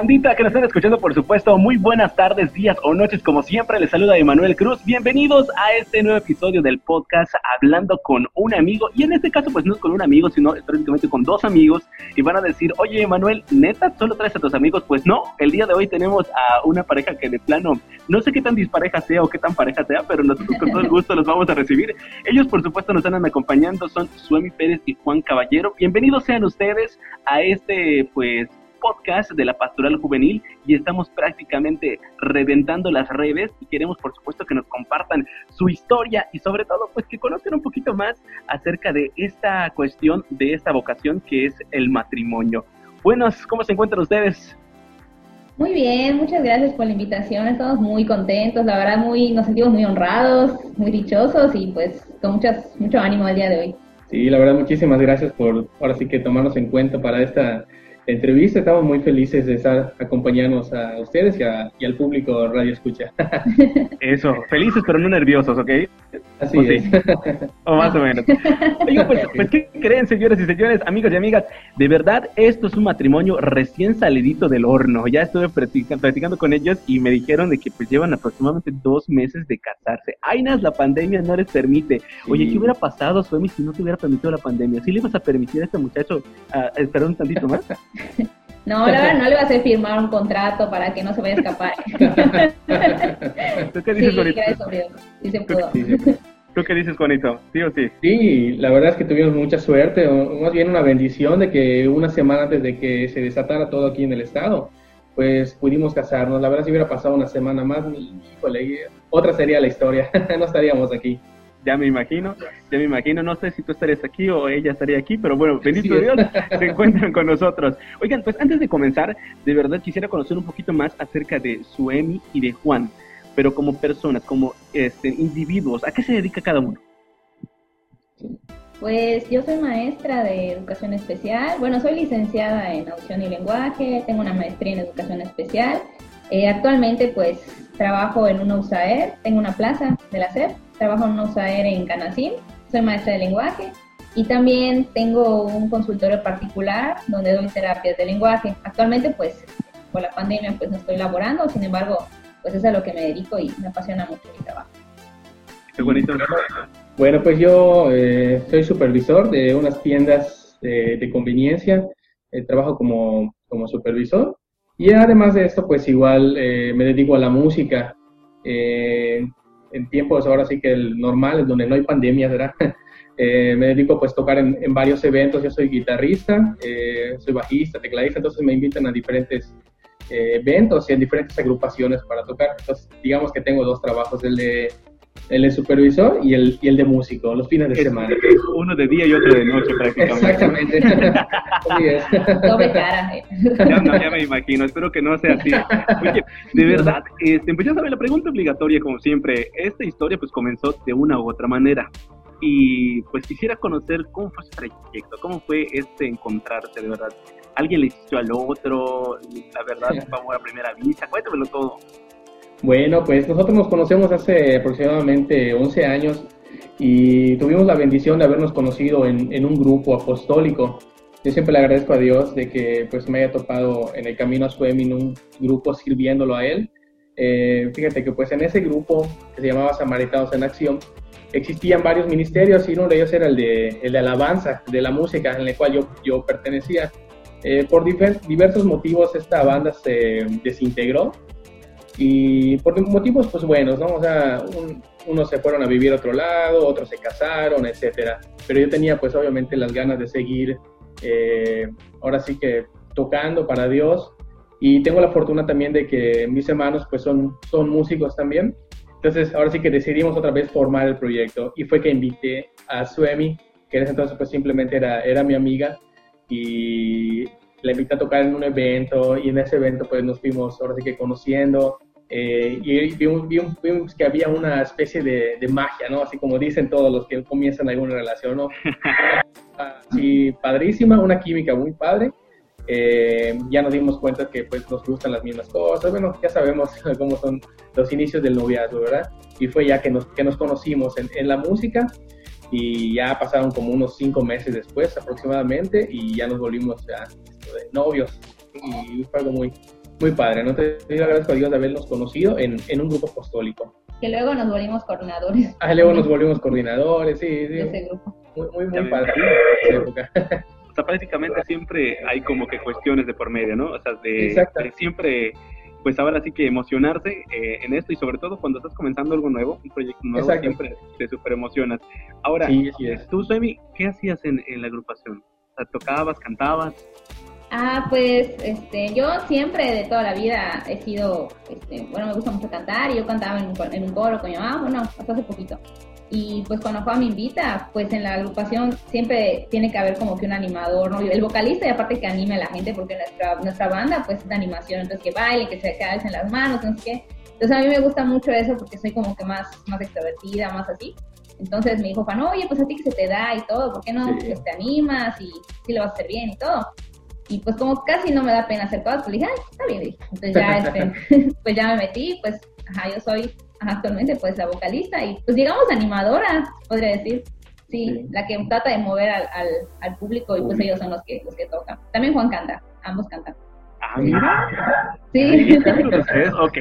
Bandita que nos están escuchando, por supuesto, muy buenas tardes, días o noches, como siempre, les saluda Emanuel Cruz. Bienvenidos a este nuevo episodio del podcast Hablando con un amigo. Y en este caso, pues no es con un amigo, sino prácticamente con dos amigos. Y van a decir, oye, Emanuel, neta, solo traes a tus amigos. Pues no, el día de hoy tenemos a una pareja que de plano, no sé qué tan dispareja sea o qué tan pareja sea, pero nosotros con todo el gusto los vamos a recibir. Ellos, por supuesto, nos están acompañando, son Suemi Pérez y Juan Caballero. Bienvenidos sean ustedes a este, pues, podcast de la Pastoral Juvenil y estamos prácticamente reventando las redes y queremos por supuesto que nos compartan su historia y sobre todo pues que conozcan un poquito más acerca de esta cuestión, de esta vocación que es el matrimonio. Buenos, ¿cómo se encuentran ustedes? Muy bien, muchas gracias por la invitación. Estamos muy contentos, la verdad muy, nos sentimos muy honrados, muy dichosos y pues con muchas, mucho ánimo el día de hoy. Sí, la verdad muchísimas gracias por ahora sí que tomarnos en cuenta para esta entrevista. Estamos muy felices de estar acompañándonos a ustedes y, al público Radio Escucha. Eso, felices pero no nerviosos, ¿ok? Así es. o más o menos. Oiga, pues, pues, ¿qué creen, señores y señores, amigos y amigas? De verdad, esto es un matrimonio recién salidito del horno. Ya estuve platicando, con ellos y me dijeron de que pues llevan aproximadamente dos meses de casarse. Ay, la pandemia no les permite. Oye, ¿qué hubiera pasado, Suemi, si no te hubiera permitido la pandemia? ¿Sí le ibas a permitir a este muchacho a esperar un tantito más? No, la verdad no le va a hacer firmar un contrato para que no se vaya a escapar. ¿Tú qué dices, sí, Sí, ¿Tú qué dices, Juanito? ¿Sí o sí? Sí, la verdad es que tuvimos mucha suerte, o más bien una bendición de que una semana antes de que se desatara todo aquí en el estado, pues pudimos casarnos. La verdad, si hubiera pasado una semana más, híjole, otra sería la historia, no estaríamos aquí ya me imagino, ya me imagino, no sé si tú estarías aquí o ella estaría aquí, pero bueno, bendito Dios, se encuentran con nosotros. Oigan, pues antes de comenzar, de verdad quisiera conocer un poquito más acerca de Suemi y de Juan, pero como personas, como este, individuos, ¿a qué se dedica cada uno? Pues yo soy maestra de educación especial, bueno, soy licenciada en audición y lenguaje, tengo una maestría en educación especial, eh, actualmente pues trabajo en una USAER, tengo una plaza de la SEP trabajo en USAER en Canacín, soy maestra de lenguaje y también tengo un consultorio particular donde doy terapias de lenguaje. Actualmente, pues, por la pandemia, pues no estoy laborando, sin embargo, pues es a lo que me dedico y me apasiona mucho mi trabajo. Qué bonito. Bueno, pues yo eh, soy supervisor de unas tiendas de, conveniencia, eh, trabajo como, como supervisor y además de esto, pues igual eh, me dedico a la música. En tiempos ahora sí que el normal, donde no hay pandemia, ¿verdad? Eh, me dedico pues a tocar en, varios eventos, yo soy guitarrista, eh, soy bajista, tecladista, entonces me invitan a diferentes eh, eventos y en diferentes agrupaciones para tocar. Entonces digamos que tengo dos trabajos, el de el de supervisor y el, y el de músico, los fines de semana. Uno de día y otro de noche prácticamente. Exactamente. cara. Ya, ya, me imagino, espero que no sea así. Oye, de verdad, este, pues ya saben, la pregunta obligatoria, como siempre, esta historia pues comenzó de una u otra manera. Y pues quisiera conocer cómo fue ese trayecto, cómo fue este encontrarse, de verdad. ¿Alguien le hizo al otro? La verdad, fue a primera vista. Cuéntamelo todo. Bueno, pues nosotros nos conocemos hace aproximadamente 11 años y tuvimos la bendición de habernos conocido en, un grupo apostólico. Yo siempre le agradezco a Dios de que pues me haya topado en el camino a Suemi en un grupo sirviéndolo a Él. Eh, fíjate que pues en ese grupo que se llamaba Samaritanos en Acción existían varios ministerios y uno de ellos era el de, el de alabanza, de la música, en el cual yo, yo pertenecía. Eh, por diversos motivos esta banda se desintegró y por motivos pues buenos, ¿no? O sea, unos se fueron a vivir a otro lado, otros se casaron, etcétera. Pero yo tenía pues obviamente las ganas de seguir, eh, ahora sí que tocando para Dios. Y tengo la fortuna también de que mis hermanos pues son, son músicos también. Entonces ahora sí que decidimos otra vez formar el proyecto y fue que invité a Suemi, que en ese entonces pues simplemente era, era mi amiga y la invité a tocar en un evento y en ese evento pues nos fuimos ahora sí que conociendo eh, y vimos, vimos, que había una especie de, magia, ¿no? Así como dicen todos los que comienzan alguna relación, ¿no? Sí, padrísima, una química muy padre. Eh, ya nos dimos cuenta que pues nos gustan las mismas cosas, bueno, ya sabemos cómo son los inicios del noviazgo, ¿verdad? Y fue ya que nos, que nos conocimos en, en la música y ya pasaron como unos cinco meses después aproximadamente y ya nos volvimos ya, novios y fue algo muy, muy padre, ¿no? Te, te agradezco a Dios de habernos conocido en, en un grupo apostólico. Que luego nos volvimos coordinadores. Ah, luego nos volvimos coordinadores, sí, sí. De ese grupo. Muy, muy, muy padre esa época. O sea, prácticamente siempre hay como que cuestiones de por medio, ¿no? O sea, de, Exacto. de siempre, pues ahora sí que emocionarse eh, en esto y sobre todo cuando estás comenzando algo nuevo, un proyecto nuevo, Exacto. siempre te super emocionas. Ahora, Sí, es. tú, Suemi, ¿qué hacías en, en la agrupación? O sea, ¿tocabas, cantabas? Ah, pues este, yo siempre de toda la vida he sido, este, bueno, me gusta mucho cantar y yo cantaba en un, en un coro con mi mamá, bueno, hasta hace poquito. Y pues cuando Juan me invita, pues en la agrupación siempre tiene que haber como que un animador, ¿no? El vocalista y aparte que anime a la gente, porque nuestra, nuestra banda pues es de animación, entonces que baile, que se en las manos, no sé qué. Entonces a mí me gusta mucho eso porque soy como que más, más extrovertida, más así. Entonces me dijo Juan, oye, pues a ti que se te da y todo, ¿por qué no Sí. pues, te animas y sí lo vas a hacer bien y todo? Y pues como casi no me da pena hacer cosas, pues dije, ay, está bien. Entonces ya, este, pues ya me metí, pues, ajá, yo soy ajá, actualmente pues la vocalista y pues digamos animadora, podría decir. Sí, Sí. la que trata de mover al, al, al público y pues ellos son los que, los que tocan. También Juan canta, ambos cantan. Ah, mira. Sí, tres, ok.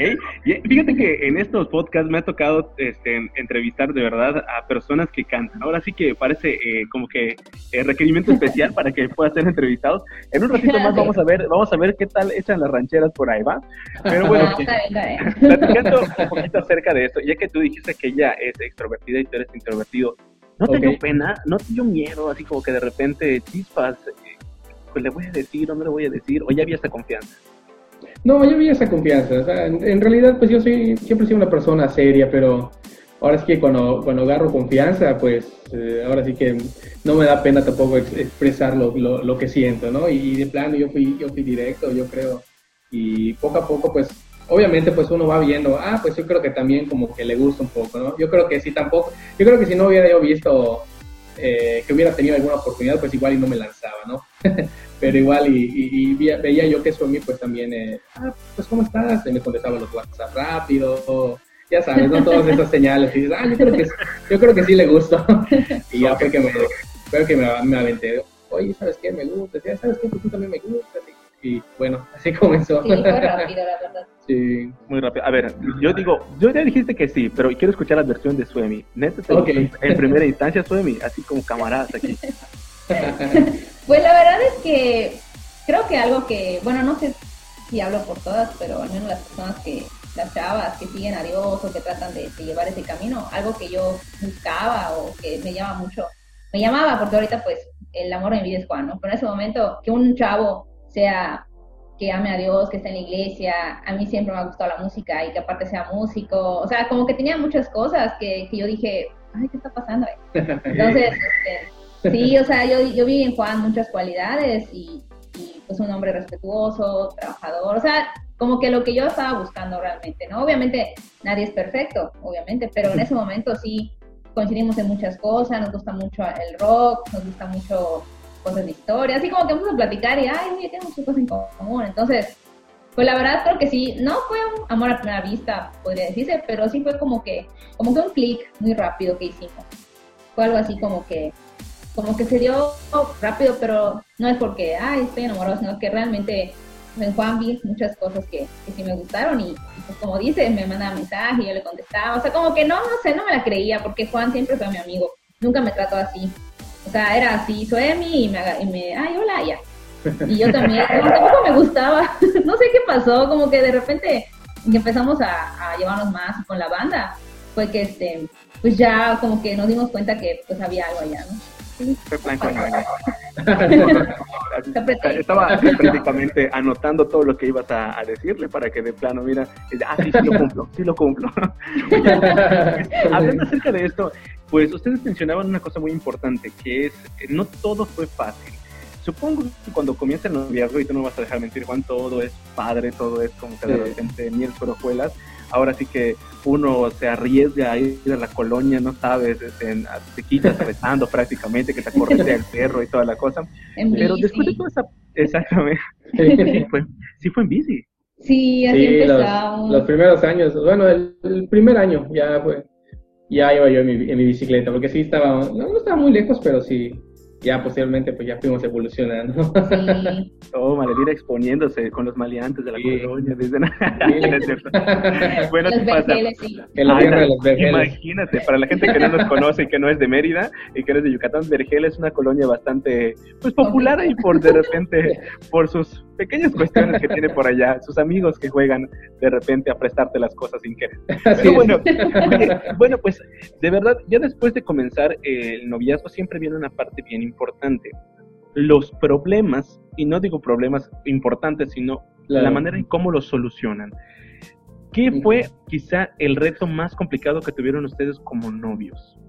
Fíjate que en estos podcasts me ha tocado este, entrevistar de verdad a personas que cantan. Ahora sí que parece eh, como que eh, requerimiento especial para que puedan ser entrevistados. En un ratito más vamos a ver, vamos a ver qué tal echan las rancheras por ahí, ¿va? Pero bueno, está bien, está bien. platicando un poquito acerca de esto, ya que tú dijiste que ella es extrovertida y tú eres introvertido, ¿no te Ok. dio pena? ¿No te dio miedo? Así como que de repente chispas, eh, pues le voy a decir o no le voy a decir, o ya había esa confianza. No, yo vi esa confianza. En, realidad, pues yo soy, siempre he sido una persona seria, pero ahora es que cuando, cuando agarro confianza, pues eh, ahora sí que no me da pena tampoco ex- expresar lo, lo, lo que siento, ¿no? Y, de plano yo fui, yo fui directo, yo creo. Y poco a poco, pues, obviamente, pues uno va viendo, ah, pues yo creo que también como que le gusta un poco, ¿no? Yo creo que si tampoco, yo creo que si no hubiera yo visto eh, que hubiera tenido alguna oportunidad, pues igual y no me lanzaba, ¿no? Pero igual y, y- veía yo que eso a mí pues también, eh, ah, pues ¿cómo estás? Y me contestaba los WhatsApp rápido, ya sabes, ¿no? Todas esas señales. Y dices, ah, yo creo que, yo creo que sí le gustó. y ya fue que me, fue que me, me aventé, oye, ¿sabes qué? Me gusta, sabes qué, pues tú también me gustas. Y, bueno, así comenzó. Sí, fue rápido, la verdad. Sí. Muy rápido. A ver, yo digo, yo ya dijiste que sí, pero quiero escuchar la versión de Suemi. Neta, te Ok. gustó en primera instancia Suemi, así como camaradas aquí. Pues la verdad es que creo que algo que, bueno, no sé si hablo por todas, pero al menos las personas que, las chavas que siguen a Dios o que tratan de, de llevar ese camino, algo que yo buscaba o que me llama mucho, me llamaba porque ahorita pues el amor de mi vida es Juan, ¿no? Pero en ese momento que un chavo sea que ame a Dios, que esté en la iglesia, a mí siempre me ha gustado la música y que aparte sea músico, o sea, como que tenía muchas cosas que, que yo dije, ay, ¿qué está pasando? ahí? Entonces, este, sí, o sea, yo, yo vi en Juan muchas cualidades y, y, pues un hombre respetuoso, trabajador, o sea, como que lo que yo estaba buscando realmente, ¿no? Obviamente nadie es perfecto, obviamente, pero en ese momento sí coincidimos en muchas cosas, nos gusta mucho el rock, nos gusta mucho cosas de historia, así como que vamos a platicar y, ay, oye, tenemos muchas cosas en común, entonces, pues la verdad creo que sí, no fue un amor a primera vista, podría decirse, pero sí fue como que, como que un clic muy rápido que hicimos. Fue algo así como que, como que se dio rápido, pero no es porque, ay, estoy enamorado, sino que realmente en Juan vi muchas cosas que, que sí me gustaron y, pues como dice, me mandaba mensaje y yo le contestaba, o sea, como que no, no sé, no me la creía, porque Juan siempre fue mi amigo, nunca me trató así. O sea, era así, Soemi, y me, y me ay, hola, ya. Y yo también, tampoco me gustaba, no sé qué pasó, como que de repente empezamos a, a llevarnos más con la banda, fue que este, pues ya como que nos dimos cuenta que pues había algo allá, ¿no? Fue. Estaba prácticamente anotando todo lo que ibas a, a decirle para que de plano, mira, ah, sí, sí lo cumplo, sí lo cumplo. Hablando acerca de esto, pues ustedes mencionaban una cosa muy importante, que es, eh, no todo fue fácil. Supongo que cuando comienza el noviazgo, y tú no vas a dejar mentir, Juan, todo es padre, todo es como que de repente miel sobre hojuelas. Ahora sí que uno se arriesga a ir a la colonia, no sabes, este, en- te quitas rezando prácticamente, que te corretea el perro y toda la cosa. En Pero bici. después de toda esa... Exactamente. Sí fue, sí fue en bici. Sí, así Sí, los, primeros años, bueno, el, el primer año ya fue, ya iba yo en mi, en mi bicicleta, porque sí estaba, no, no estaba muy lejos, pero sí, ya posteriormente pues ya fuimos evolucionando. Sí. oh, Maledira exponiéndose con los maleantes de la colonia. Desde... bueno, los pasa? Sí. Imagínate, para la gente que no nos conoce y que no es de Mérida y que no es de Yucatán, Vergel es una colonia bastante pues popular y por de repente por sus pequeñas cuestiones que tiene por allá, sus amigos que juegan de repente a prestarte las cosas sin querer. Pero bueno, bueno, pues de verdad, ya después de comenzar el noviazgo siempre viene una parte bien importante. Los problemas, y no digo problemas importantes, sino la manera en cómo los solucionan. ¿Qué fue quizá el reto más complicado que tuvieron ustedes como novios?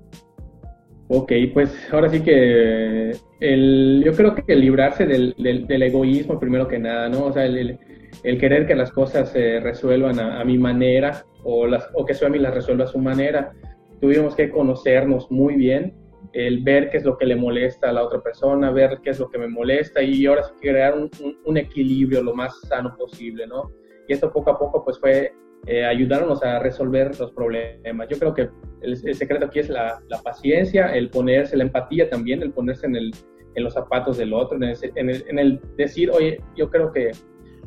Ok, pues ahora sí que el, yo creo que librarse del, del, egoísmo primero que nada, ¿no? O sea, el, el querer que las cosas se resuelvan a, mi manera o, las, o que Suami las resuelva a su manera. Tuvimos que conocernos muy bien, el ver qué es lo que le molesta a la otra persona, ver qué es lo que me molesta y ahora sí crear un, equilibrio lo más sano posible, ¿no? Y esto poco a poco pues fue eh, ayudarnos a resolver los problemas. Yo creo que el, secreto aquí es la, paciencia, el ponerse, la empatía también, el ponerse en, los zapatos del otro, en el, decir, oye, yo creo que,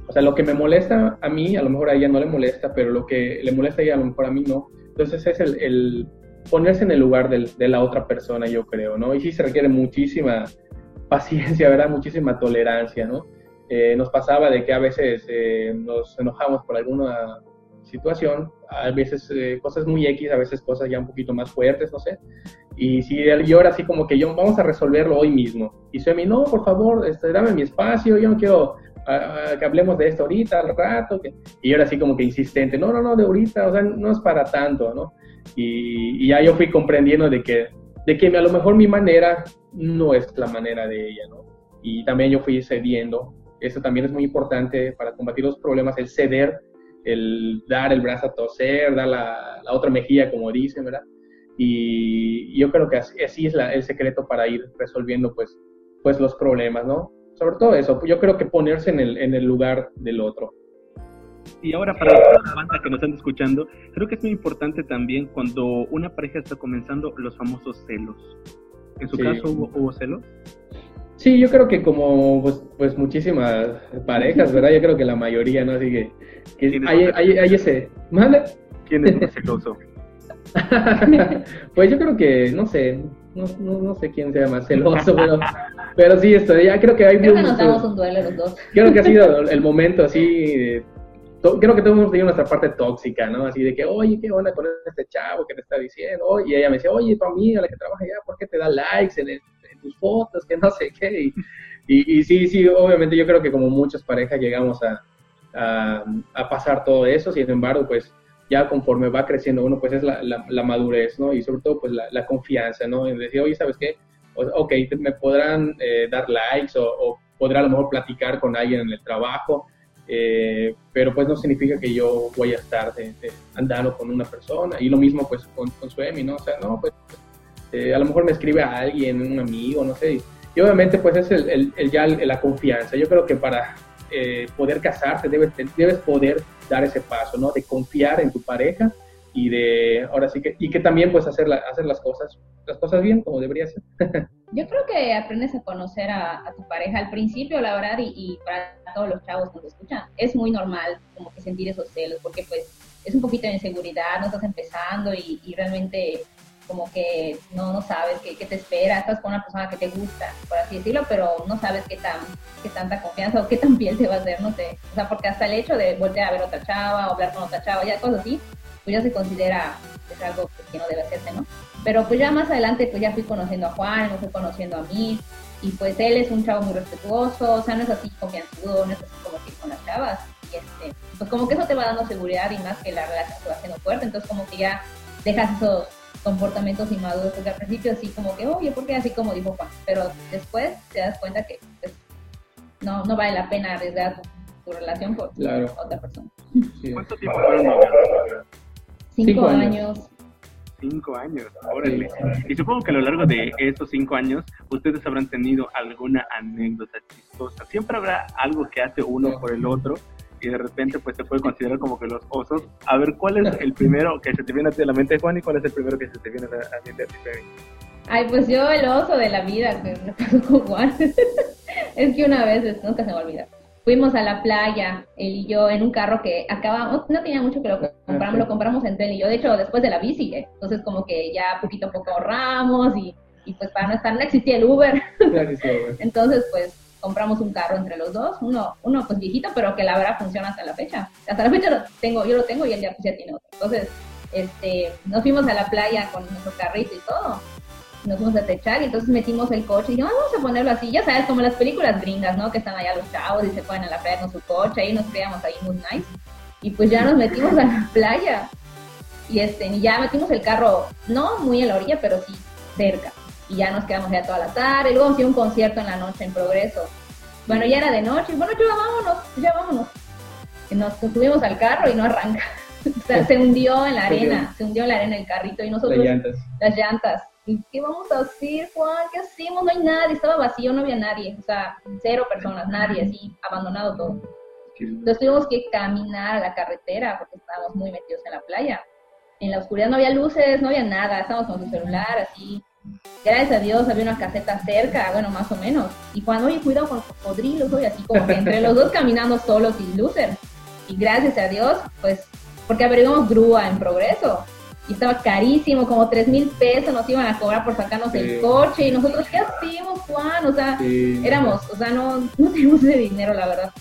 o sea, lo que me molesta a mí, a lo mejor a ella no le molesta, pero lo que le molesta a ella, a lo mejor a mí no. Entonces es el, el ponerse en el lugar del, de la otra persona, yo creo, ¿no? Y sí se requiere muchísima paciencia, ¿verdad? Muchísima tolerancia, ¿no? Eh, nos pasaba de que a veces eh, nos enojamos por alguna situación, a veces eh, cosas muy X, a veces cosas ya un poquito más fuertes, no sé. Y si yo ahora así como que yo, vamos a resolverlo hoy mismo. Y mí no, por favor, este, dame mi espacio, yo no quiero que hablemos de esto ahorita, al rato. Y yo era así como que insistente, no, no, no, de ahorita, o sea, no es para tanto, ¿no? Y, ya yo fui comprendiendo de que, de que a lo mejor mi manera no es la manera de ella, ¿no? Y también yo fui cediendo. Eso también es muy importante para combatir los problemas, el ceder el dar el brazo a toser, dar la, otra mejilla, como dicen, ¿verdad? Y yo creo que así, es el secreto para ir resolviendo, pues, pues, los problemas, ¿no? Sobre todo eso, yo creo que ponerse en el, en el lugar del otro. Y ahora para la banda que nos están escuchando, creo que es muy importante también cuando una pareja está comenzando los famosos celos. ¿En su caso hubo, hubo celos? Sí, yo creo que como pues, pues muchísimas parejas, ¿verdad? Yo creo que la mayoría, ¿no? Así que, hay, hay, ese... ¿Quién es más celoso? pues yo creo que, no sé, no, no, sé quién sea más celoso, pero, pero sí, esto, ya creo que hay... Creo que nos damos un duelo los dos. Creo que ha sido el momento así... creo que todos hemos tenido nuestra parte tóxica, ¿no? Así de que, oye, ¿qué onda con este chavo que te está diciendo? Y ella me decía, oye, tu amiga, la que trabaja allá, ¿por qué te da likes en tus fotos, que no sé qué. Y, sí, sí, obviamente yo creo que como muchas parejas llegamos a, a, pasar todo eso, sin embargo, pues ya conforme va creciendo uno, pues es la, la, madurez, ¿no? Y sobre todo, pues la, confianza, ¿no? En decir, oye, ¿sabes qué? Ok, me podrán eh, dar likes o, o, podrá a lo mejor platicar con alguien en el trabajo, eh, pero pues no significa que yo voy a estar andando con una persona. Y lo mismo pues con, con su Emi, ¿no? O sea, no, pues eh, a lo mejor me escribe a alguien, un amigo, no sé. Y obviamente pues es el, el, ya la confianza. Yo creo que para eh, poder casarte debes, debes poder dar ese paso, ¿no? De confiar en tu pareja y de, ahora sí que, y que también pues hacer, hacer las cosas, las cosas bien como debería ser. Yo creo que aprendes a conocer a, tu pareja al principio, la verdad, y, y, para todos los chavos que nos escuchan, es muy normal como que sentir esos celos, porque pues es un poquito de inseguridad, no estás empezando y, y realmente como que no, no sabes qué, qué, te espera, estás con una persona que te gusta, por así decirlo, pero no sabes qué, tan, qué tanta confianza o qué tan piel te va a hacer, no sé. O sea, porque hasta el hecho de voltear a ver otra chava o hablar con otra chava, ya cosas así, pues ya se considera es algo que no debe hacerse, ¿no? Pero pues ya más adelante pues ya fui conociendo a Juan, me fui conociendo a mí, y pues él es un chavo muy respetuoso, o sea, no es así confianzudo, no es así como que con las chavas, y este, pues como que eso te va dando seguridad y más que la relación se va haciendo fuerte, entonces como que ya dejas esos comportamientos inmaduros, porque al principio así como que, oye, ¿por qué así como dijo Juan? Pero después te das cuenta que pues, no, no vale la pena arriesgar tu, relación por otra persona. ¿Cuánto tiempo fueron Cinco, años. Cinco años, órale. Y supongo que a lo largo de esos cinco años ustedes habrán tenido alguna anécdota chistosa. Siempre habrá algo que hace uno por el otro y de repente pues se puede considerar como que los osos. A ver, ¿cuál es el primero que se te viene a ti a la mente, Juan, y cuál es el primero que se te viene a la mente a ti, Ay, pues yo el oso de la vida que me pasó con Juan. es que una vez, nunca se me olvida. Fuimos a la playa, él y yo, en un carro que acabamos, no tenía mucho que lo compramos, lo compramos entre él y yo, de hecho, después de la bici, ¿eh? entonces como que ya poquito a poco ahorramos y, y pues para no estar, no existía el Uber. entonces, pues compramos un carro entre los dos, uno, uno pues viejito, pero que la verdad funciona hasta la fecha. Hasta la fecha lo tengo, yo lo tengo y él ya, pues, ya tiene otro. Entonces, este, nos fuimos a la playa con nuestro carrito y todo nos fuimos a techar y entonces metimos el coche y dijimos, vamos a ponerlo así, ya sabes, como las películas gringas, ¿no? Que están allá los chavos y se ponen a la playa con su coche y nos creamos ahí muy nice. Y pues ya nos metimos a la playa y este, y ya metimos el carro, no muy en la orilla, pero sí cerca. Y ya nos quedamos ya toda la tarde, y luego hicimos un concierto en la noche en Progreso. Bueno, ya era de noche, y bueno, ya vámonos, ya vámonos. Y nos subimos al carro y no arranca. o sea, se hundió en la arena, se hundió en la arena el carrito y nosotros... Las llantas. Las llantas ¿Y qué vamos a hacer, Juan? ¿Qué hacemos? No hay nadie, estaba vacío, no había nadie, o sea, cero personas, nadie, así, abandonado todo. Entonces tuvimos que caminar a la carretera porque estábamos muy metidos en la playa. En la oscuridad no había luces, no había nada, estábamos con su celular, así. Gracias a Dios había una caseta cerca, bueno, más o menos. Y cuando, oye, cuidado con los cocodrilos, oye, así como que entre los dos caminando solos sin luces. Y gracias a Dios, pues, porque averiguamos grúa en progreso y estaba carísimo, como tres mil pesos nos iban a cobrar por sacarnos el coche y nosotros, ¿qué hacemos, Juan? O sea, éramos, o sea, no, no teníamos ese dinero, la verdad.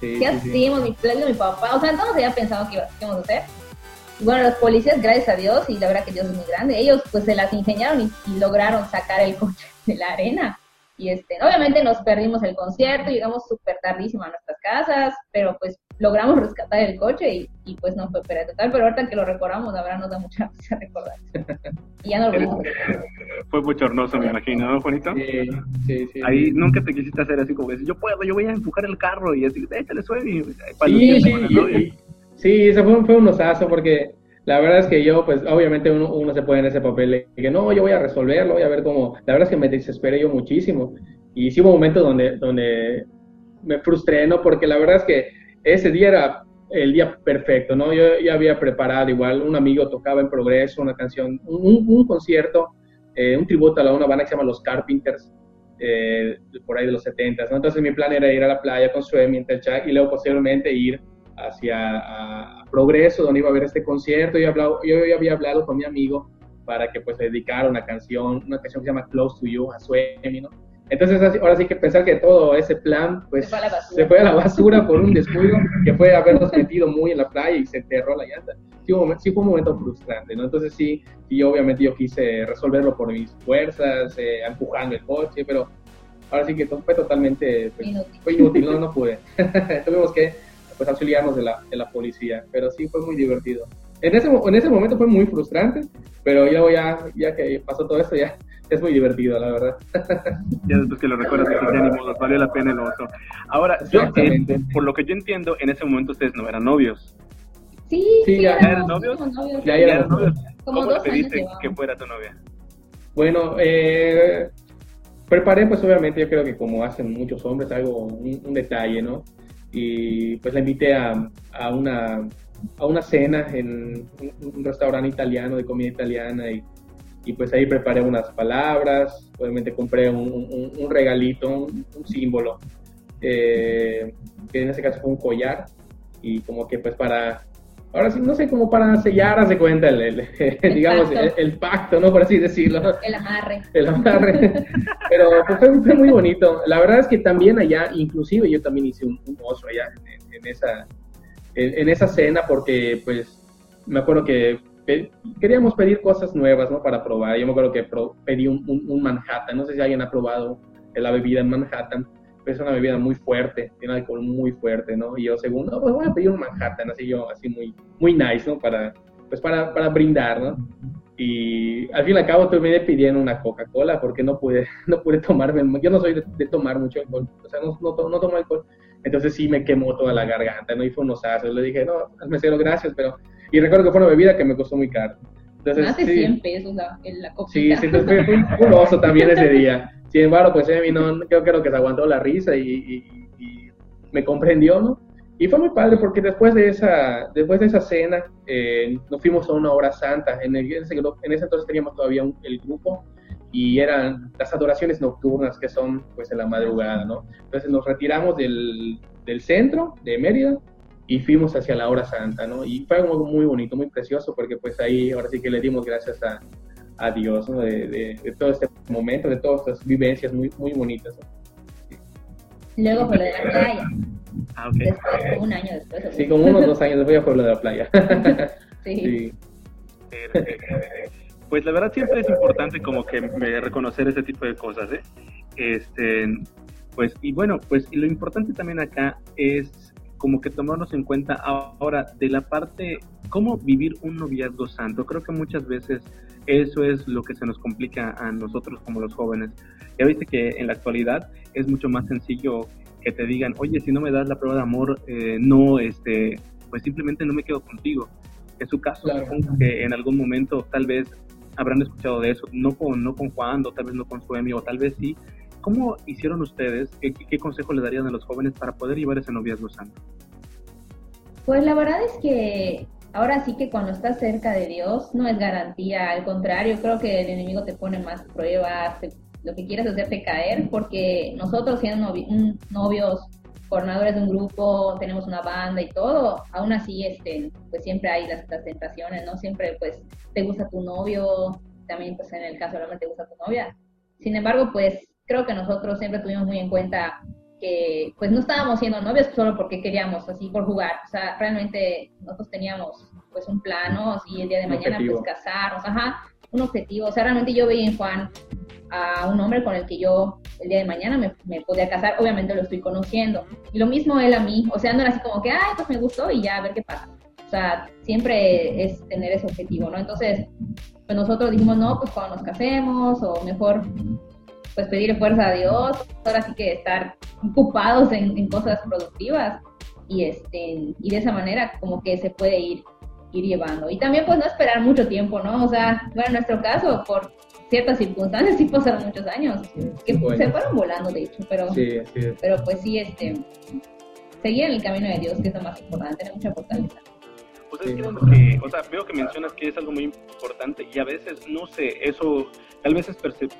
¿Qué hacemos? Mi, mi papá, o sea, todos habían pensado que íbamos a hacer. Y bueno, los policías, gracias a Dios, y la verdad que Dios es muy grande, ellos pues se las ingeniaron y, y lograron sacar el coche de la arena. Y este, obviamente nos perdimos el concierto, llegamos súper tardísimo a nuestras casas, pero pues logramos rescatar el coche y, pues no fue pérdida total, pero ahorita que lo recordamos, la verdad nos da mucha risa recordar. Y ya no lo vimos. Fue bochornoso, me imagino, ¿no, Juanito? Sí, sí, sí. Ahí nunca te quisiste hacer así como decir, yo puedo, yo voy a empujar el carro y así, échale suave. Sí, sí, sí, eso fue, fue un osazo porque la verdad es que yo, pues obviamente uno, uno se pone en ese papel de que no, yo voy a resolverlo, voy a ver cómo. La verdad es que me desesperé yo muchísimo. Y sí hubo momentos donde, donde me frustré, ¿no? Porque la verdad es que ese día era el día perfecto, ¿no? Yo ya había preparado igual, un amigo tocaba en progreso una canción, un, un concierto, eh, un tributo a una banda que se llama Los Carpenters, eh, por ahí de los 70, ¿no? Entonces mi plan era ir a la playa con Suemi en chat y luego posteriormente ir hacia a, Progreso, donde iba a ver este concierto. Yo, yo ya había hablado con mi amigo para que pues dedicara una canción, una canción que se llama Close to You a Suemi, ¿no? Entonces, ahora sí que pensar que todo ese plan, pues, se fue a la basura, por un descuido, que fue habernos metido muy en la playa y se enterró la llanta. Sí, sí fue un momento frustrante, ¿no? Entonces sí, y obviamente yo quise resolverlo por mis fuerzas, eh, empujando el coche, pero ahora sí que fue totalmente, pues, inútil. fue inútil, no, no pude. Tuvimos que, pues, auxiliarnos de la, de la policía, pero sí fue muy divertido. En ese, en ese momento fue muy frustrante, pero ya, ya que pasó todo esto, ya es muy divertido, la verdad. ya después que lo recuerdas, que ya ni modo, valió la pena el oso. Ahora, eh, por lo que yo entiendo, en ese momento ustedes no eran novios. Sí, sí, ya, eran novios. Ya, eran novios. ¿Cómo le pediste que fuera tu novia? Bueno, eh, preparé, pues obviamente, yo creo que como hacen muchos hombres, algo, un, detalle, ¿no? Y pues la invité a, a una a una cena en un, restaurante italiano de comida italiana y y pues ahí preparé unas palabras, obviamente compré un, un, regalito, un, símbolo, eh, que en ese caso fue un collar, y como que pues para, ahora sí, no sé, como para sellar, hace cuenta, el, digamos, El, pacto, ¿no? Por así decirlo. El amarre. El amarre. Pero pues, fue, muy bonito. La verdad es que también allá, inclusive yo también hice un, oso allá en, esa, en esa cena, porque pues me acuerdo que queríamos pedir cosas nuevas, ¿no? Para probar. Yo me acuerdo que pedí un, Manhattan. No sé si alguien ha probado la bebida en Manhattan. Pero es una bebida muy fuerte, tiene alcohol muy fuerte, ¿no? Y yo, según, no, pues voy a pedir un Manhattan, así yo, así muy, muy nice, ¿no? Para, pues para, para brindar, ¿no? Y al fin y al cabo terminé pidiendo una Coca-Cola porque no pude, no pude tomarme, yo no soy de, tomar mucho alcohol, o sea, no, no, no, tomo alcohol. Entonces sí me quemó toda la garganta, ¿no? Y fue unos asos. Le dije, no, al mesero, gracias, pero y recuerdo que fue una bebida que me costó muy caro. Entonces, Más de 100 pesos la, la Sí, sí, entonces fue, un oso también ese día. Sin embargo, pues Emi no, creo, creo que se aguantó la risa y, y, me comprendió, ¿no? Y fue muy padre porque después de esa, después de esa cena eh, nos fuimos a una hora santa. En, en, ese, en ese entonces teníamos todavía el grupo y eran las adoraciones nocturnas que son pues en la madrugada, ¿no? Entonces nos retiramos del, del centro de Mérida y fuimos hacia la hora santa, ¿no? Y fue algo muy bonito, muy precioso, porque pues ahí ahora sí que le dimos gracias a, a Dios, ¿no? De, de, todo este momento, de todas estas vivencias muy, muy bonitas. Luego fue lo de la playa. Ah, okay. Después, un año después. Sí, como unos dos años después fue lo de la playa. sí. sí. Pues la verdad siempre es importante como que reconocer ese tipo de cosas, ¿eh? Este, pues, y bueno, pues lo importante también acá es como que tomarnos en cuenta ahora de la parte, cómo vivir un noviazgo santo. Creo que muchas veces eso es lo que se nos complica a nosotros como los jóvenes. Ya viste que en la actualidad es mucho más sencillo que te digan, oye, si no me das la prueba de amor, eh, no, este, pues simplemente no me quedo contigo. En su caso, supongo que en algún momento tal vez habrán escuchado de eso, no con, no con Juan, o tal vez no con su amigo, o tal vez sí, ¿Cómo hicieron ustedes? ¿Qué, qué consejo le darían a los jóvenes para poder llevar ese noviazgo santo? Pues la verdad es que ahora sí que cuando estás cerca de Dios no es garantía, al contrario, creo que el enemigo te pone más pruebas, lo que quieres hacerte caer, porque nosotros siendo novios, coordinadores de un grupo, tenemos una banda y todo, aún así este, pues siempre hay las, las, tentaciones, ¿no? Siempre pues te gusta tu novio, también pues en el caso hombre te gusta tu novia. Sin embargo, pues creo que nosotros siempre tuvimos muy en cuenta que pues no estábamos siendo novios solo porque queríamos, así por jugar. O sea, realmente nosotros teníamos pues un plano, y el día de mañana pues casarnos, ajá, un objetivo. O sea, realmente yo veía en Juan a un hombre con el que yo el día de mañana me, me, podía casar, obviamente lo estoy conociendo. Y lo mismo él a mí, o sea, no era así como que, ay, pues me gustó y ya, a ver qué pasa. O sea, siempre es tener ese objetivo, ¿no? Entonces, pues nosotros dijimos, no, pues cuando nos casemos o mejor pues pedir fuerza a Dios, ahora sí que estar ocupados en, cosas productivas y este y de esa manera como que se puede ir ir llevando. Y también pues no esperar mucho tiempo no o sea bueno en nuestro caso por ciertas circunstancias sí pasaron muchos años que se fueron volando de hecho pero pero pues sí este seguir en el camino de Dios que es lo más importante tener mucha fortaleza que, o sea, veo que mencionas que es algo muy importante y a veces, no sé, eso tal vez es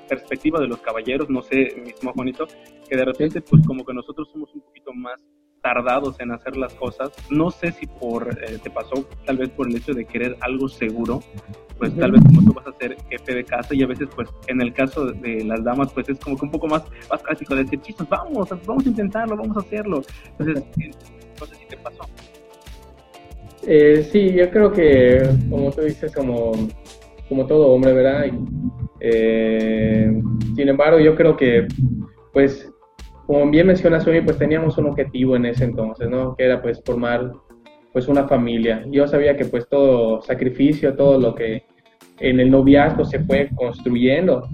perspectiva de los caballeros, no sé, mismo Juanito, que de repente pues como que nosotros somos un poquito más tardados en hacer las cosas. No sé si por eh, te pasó tal vez por el hecho de querer algo seguro, pues tal vez como tú vas a ser jefe de casa y a veces pues en el caso de las damas pues es como que un poco más más clásico de decir, chicos, vamos, vamos a intentarlo, vamos a hacerlo. Entonces, no sé si te pasó. Eh, sí, yo creo que como tú dices, como, como todo hombre, ¿verdad? Eh, sin embargo, yo creo que, pues, como bien mencionas hoy, pues teníamos un objetivo en ese entonces, ¿no? Que era, pues, formar, pues, una familia. Yo sabía que, pues, todo sacrificio, todo lo que en el noviazgo se fue construyendo,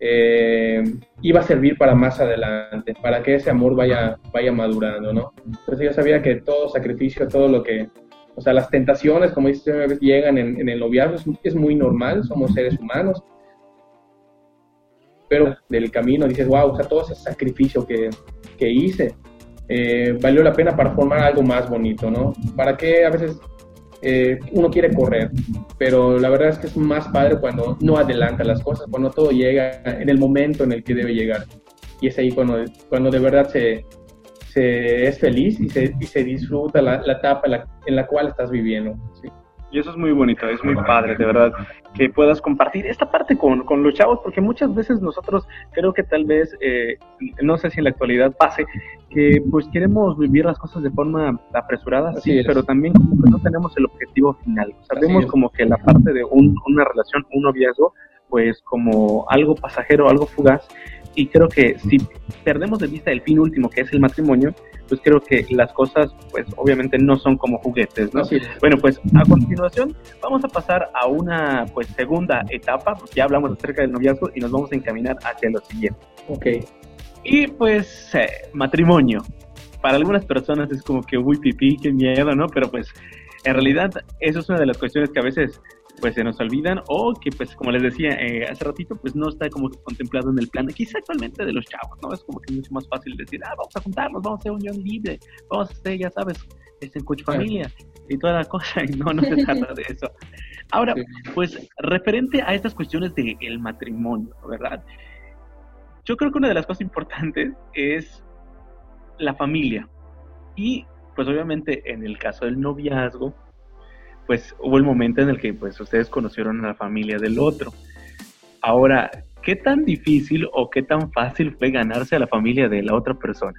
eh, iba a servir para más adelante, para que ese amor vaya, vaya madurando, ¿no? Entonces yo sabía que todo sacrificio, todo lo que, o sea, las tentaciones, como dices, llegan en, en el noviazgo, es, es, muy normal, somos seres humanos, pero del camino dices, wow, o sea, todo ese sacrificio que, que hice eh, valió la pena para formar algo más bonito, ¿no? ¿Para qué a veces eh, uno quiere correr? Pero la verdad es que es más padre cuando no adelanta las cosas, cuando todo llega en el momento en el que debe llegar. Y es ahí cuando, cuando de verdad se, se es feliz y se, y se disfruta la, la etapa en la, en la, cual estás viviendo. ¿sí? Y eso es muy bonito, es muy padre, de verdad, que puedas compartir esta parte con, con los chavos, porque muchas veces nosotros creo que tal vez, eh, no sé si en la actualidad pase, que pues queremos vivir las cosas de forma apresurada, sí, pero también como que no tenemos el objetivo final. Sabemos como que la parte de un, una relación, un noviazgo, pues como algo pasajero, algo fugaz, y creo que si perdemos de vista el fin último, que es el matrimonio, pues creo que las cosas, pues obviamente no son como juguetes, ¿no? Bueno, pues a continuación vamos a pasar a una, pues segunda etapa, porque ya hablamos acerca del noviazgo y nos vamos a encaminar hacia lo siguiente. Ok. Y pues, eh, matrimonio. Para algunas personas es como que, uy, pipí, qué miedo, ¿no? Pero pues, en realidad, eso es una de las cuestiones que a veces pues se nos olvidan o que pues como les decía eh, hace ratito pues no está como contemplado en el plan quizá actualmente de los chavos no es como que mucho más fácil decir ah vamos a juntarnos vamos a hacer unión libre vamos a hacer ya sabes este coach familia y toda la cosa y no no se trata de eso Ahora, pues referente a estas cuestiones del matrimonio, ¿verdad? Yo creo que una de las cosas importantes es la familia. Y pues obviamente en el caso del noviazgo, pues hubo el momento en el que pues ustedes conocieron a la familia del otro. Ahora, ¿qué tan difícil o qué tan fácil fue ganarse a la familia de la otra persona?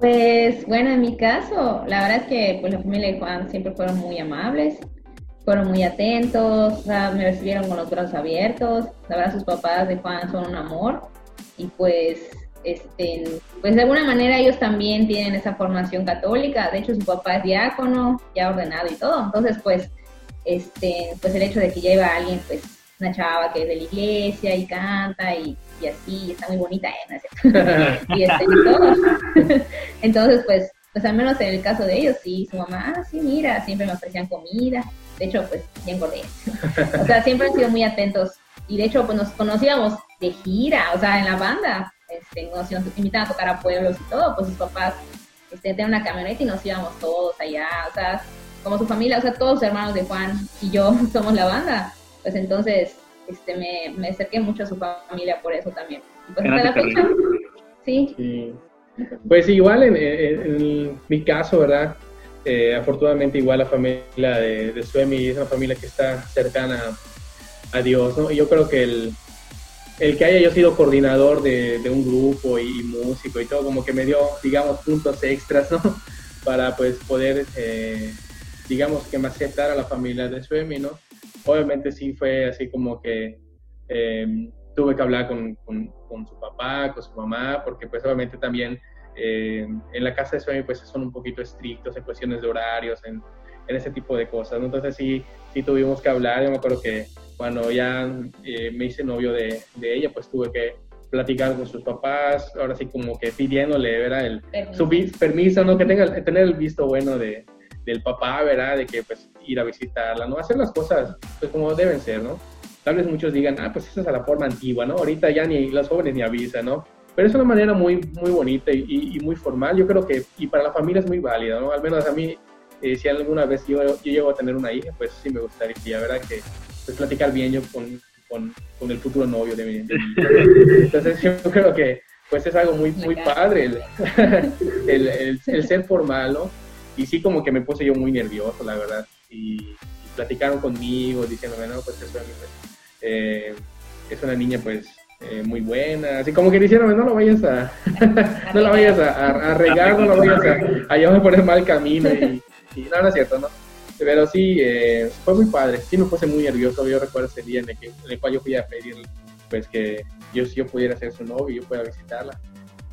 Pues bueno, en mi caso, la verdad es que pues la familia de Juan siempre fueron muy amables, fueron muy atentos, me recibieron con los brazos abiertos, la verdad sus papás de Juan son un amor y pues este, pues de alguna manera ellos también tienen esa formación católica, de hecho su papá es diácono, ya ordenado y todo, entonces pues, este, pues el hecho de que lleva a alguien, pues una chava que es de la iglesia y canta y, así, está muy bonita, ¿eh? y, este, y todo. entonces pues, pues al menos en el caso de ellos, sí, su mamá, ah, sí, mira, siempre me ofrecían comida, de hecho pues bien engordé, o sea, siempre han sido muy atentos. Y de hecho pues nos conocíamos de gira, o sea, en la banda, este, nos, invitan a tocar a pueblos y todo, pues sus papás este, tenían una camioneta y nos íbamos todos allá, o sea, como su familia, o sea, todos los hermanos de Juan y yo somos la banda, pues entonces este, me, me acerqué mucho a su familia por eso también. Pues hasta la fecha, sí. Pues igual en, mi caso, ¿verdad? Eh, afortunadamente igual la familia de, de Suemi es una familia que está cercana a Dios, ¿no? Y yo creo que el, el que haya yo sido coordinador de, un grupo y, músico y todo, como que me dio, digamos, puntos extras, ¿no? Para pues poder, eh, digamos, que me aceptara la familia de Suemi, ¿no? Obviamente sí fue así como que eh, tuve que hablar con, su papá, con su mamá, porque pues obviamente también eh, en la casa de Suemi pues son un poquito estrictos en cuestiones de horarios, en, en ese tipo de cosas, ¿no? Entonces sí, sí tuvimos que hablar, yo me acuerdo que cuando ya eh, me hice novio de, de, ella, pues tuve que platicar con sus papás, ahora sí como que pidiéndole, ¿verdad? El, permiso. Su permiso, ¿no? Que tenga, tener el visto bueno de, del papá, ¿verdad? De que pues ir a visitarla, ¿no? Hacer las cosas pues como deben ser, ¿no? Tal vez muchos digan, ah, pues esa es la forma antigua, ¿no? Ahorita ya ni los jóvenes ni avisan, ¿no? Pero es una manera muy, muy bonita y, y, muy formal. Yo creo que, y para la familia es muy válida, ¿no? Al menos a mí, eh, si alguna vez yo, yo llego a tener una hija, pues sí me gustaría, ¿verdad? Que, pues, platicar bien yo con, con, con, el futuro novio de mi, Entonces yo creo que pues es algo muy, muy padre el, el, el, ser formal, ¿no? Y sí como que me puse yo muy nervioso, la verdad. Y, platicaron conmigo diciéndome, no, pues eso eh, es una niña pues eh, muy buena, así como que dijeron, no lo vayas a, no la vayas a, a, regar, no lo vayas a, a llevar por el mal camino y, y no, no es cierto, ¿no? Pero sí, eh, fue muy padre. Sí me puse muy nervioso. Yo recuerdo ese día en el, que, en el cual yo fui a pedir pues que yo, yo pudiera ser su novio y yo pueda visitarla.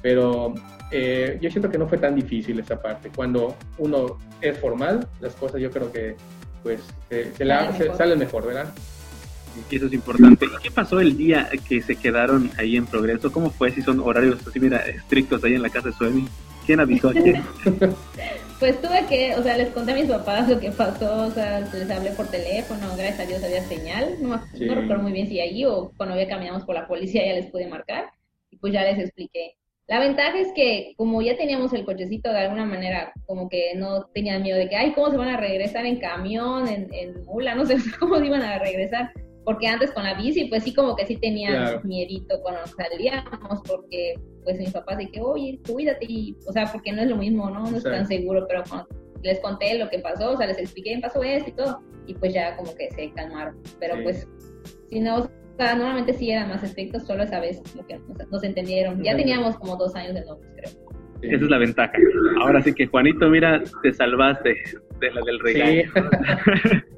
Pero eh, yo siento que no fue tan difícil esa parte. Cuando uno es formal, las cosas yo creo que pues se, la, salen mejor, ¿verdad? Y eso es importante. ¿Y qué pasó el día que se quedaron ahí en Progreso? ¿Cómo fue? Si son horarios así, mira, estrictos ahí en la casa de Suemi. ¿Quién avisó a quién? Pues tuve que, o sea, les conté a mis papás lo que pasó, o sea, les hablé por teléfono, gracias a Dios había señal, no, no recuerdo muy bien si ahí o cuando ya caminamos por la policía ya les pude marcar y pues ya les expliqué. La ventaja es que como ya teníamos el cochecito de alguna manera, como que no tenían miedo de que, ay, ¿cómo se van a regresar en camión, en, en mula? No sé cómo se iban a regresar porque antes con la bici, pues sí, como que sí tenían miedito cuando salíamos, porque pues mis papás de que, oye, cuídate, y, o sea, porque no es lo mismo, ¿no? No es tan seguro, pero cuando les conté lo que pasó, o sea, les expliqué, pasó esto y todo, y pues ya como que se calmaron, pero pues, si no, o sea, normalmente sí eran más estrictos, solo esa vez como que nos, entendieron, ya teníamos como dos años de novios, creo. Esa es la ventaja. Ahora sí que, Juanito, mira, te salvaste de la del regalo.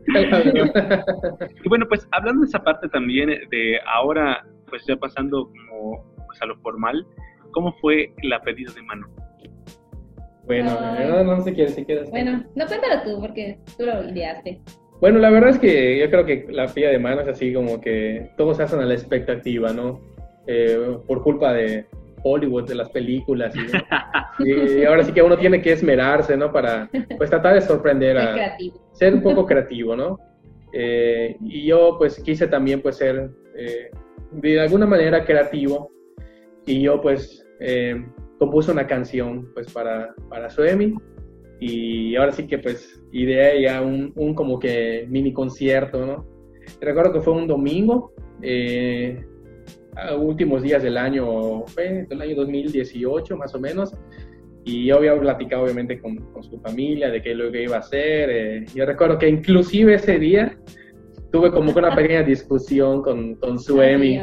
y bueno, pues hablando de esa parte también de ahora, pues ya pasando como pues, a lo formal, ¿cómo fue la pedida de mano? Bueno, no, no sé si quieres. Bueno, no cuéntalo tú, porque tú lo ideaste. Bueno, la verdad es que yo creo que la pedida de mano es así como que todos se hacen a la expectativa, ¿no? Eh, por culpa de, Hollywood, de las películas. Y, ahora sí que uno tiene que esmerarse, ¿no? Para pues tratar de sorprender a... Ser un poco creativo, ¿no? Eh, y yo pues quise también pues ser eh, de alguna manera creativo y yo pues eh, compuse una canción pues para, para Suemi y ahora sí que pues ideé ya un, un como que mini concierto, ¿no? Recuerdo que fue un domingo, eh, a últimos días del año, fue del año 2018 más o menos, y yo había platicado obviamente con, con su familia de qué lo que iba a hacer. Eh, yo recuerdo que inclusive ese día tuve como que una pequeña discusión con, con su Emi,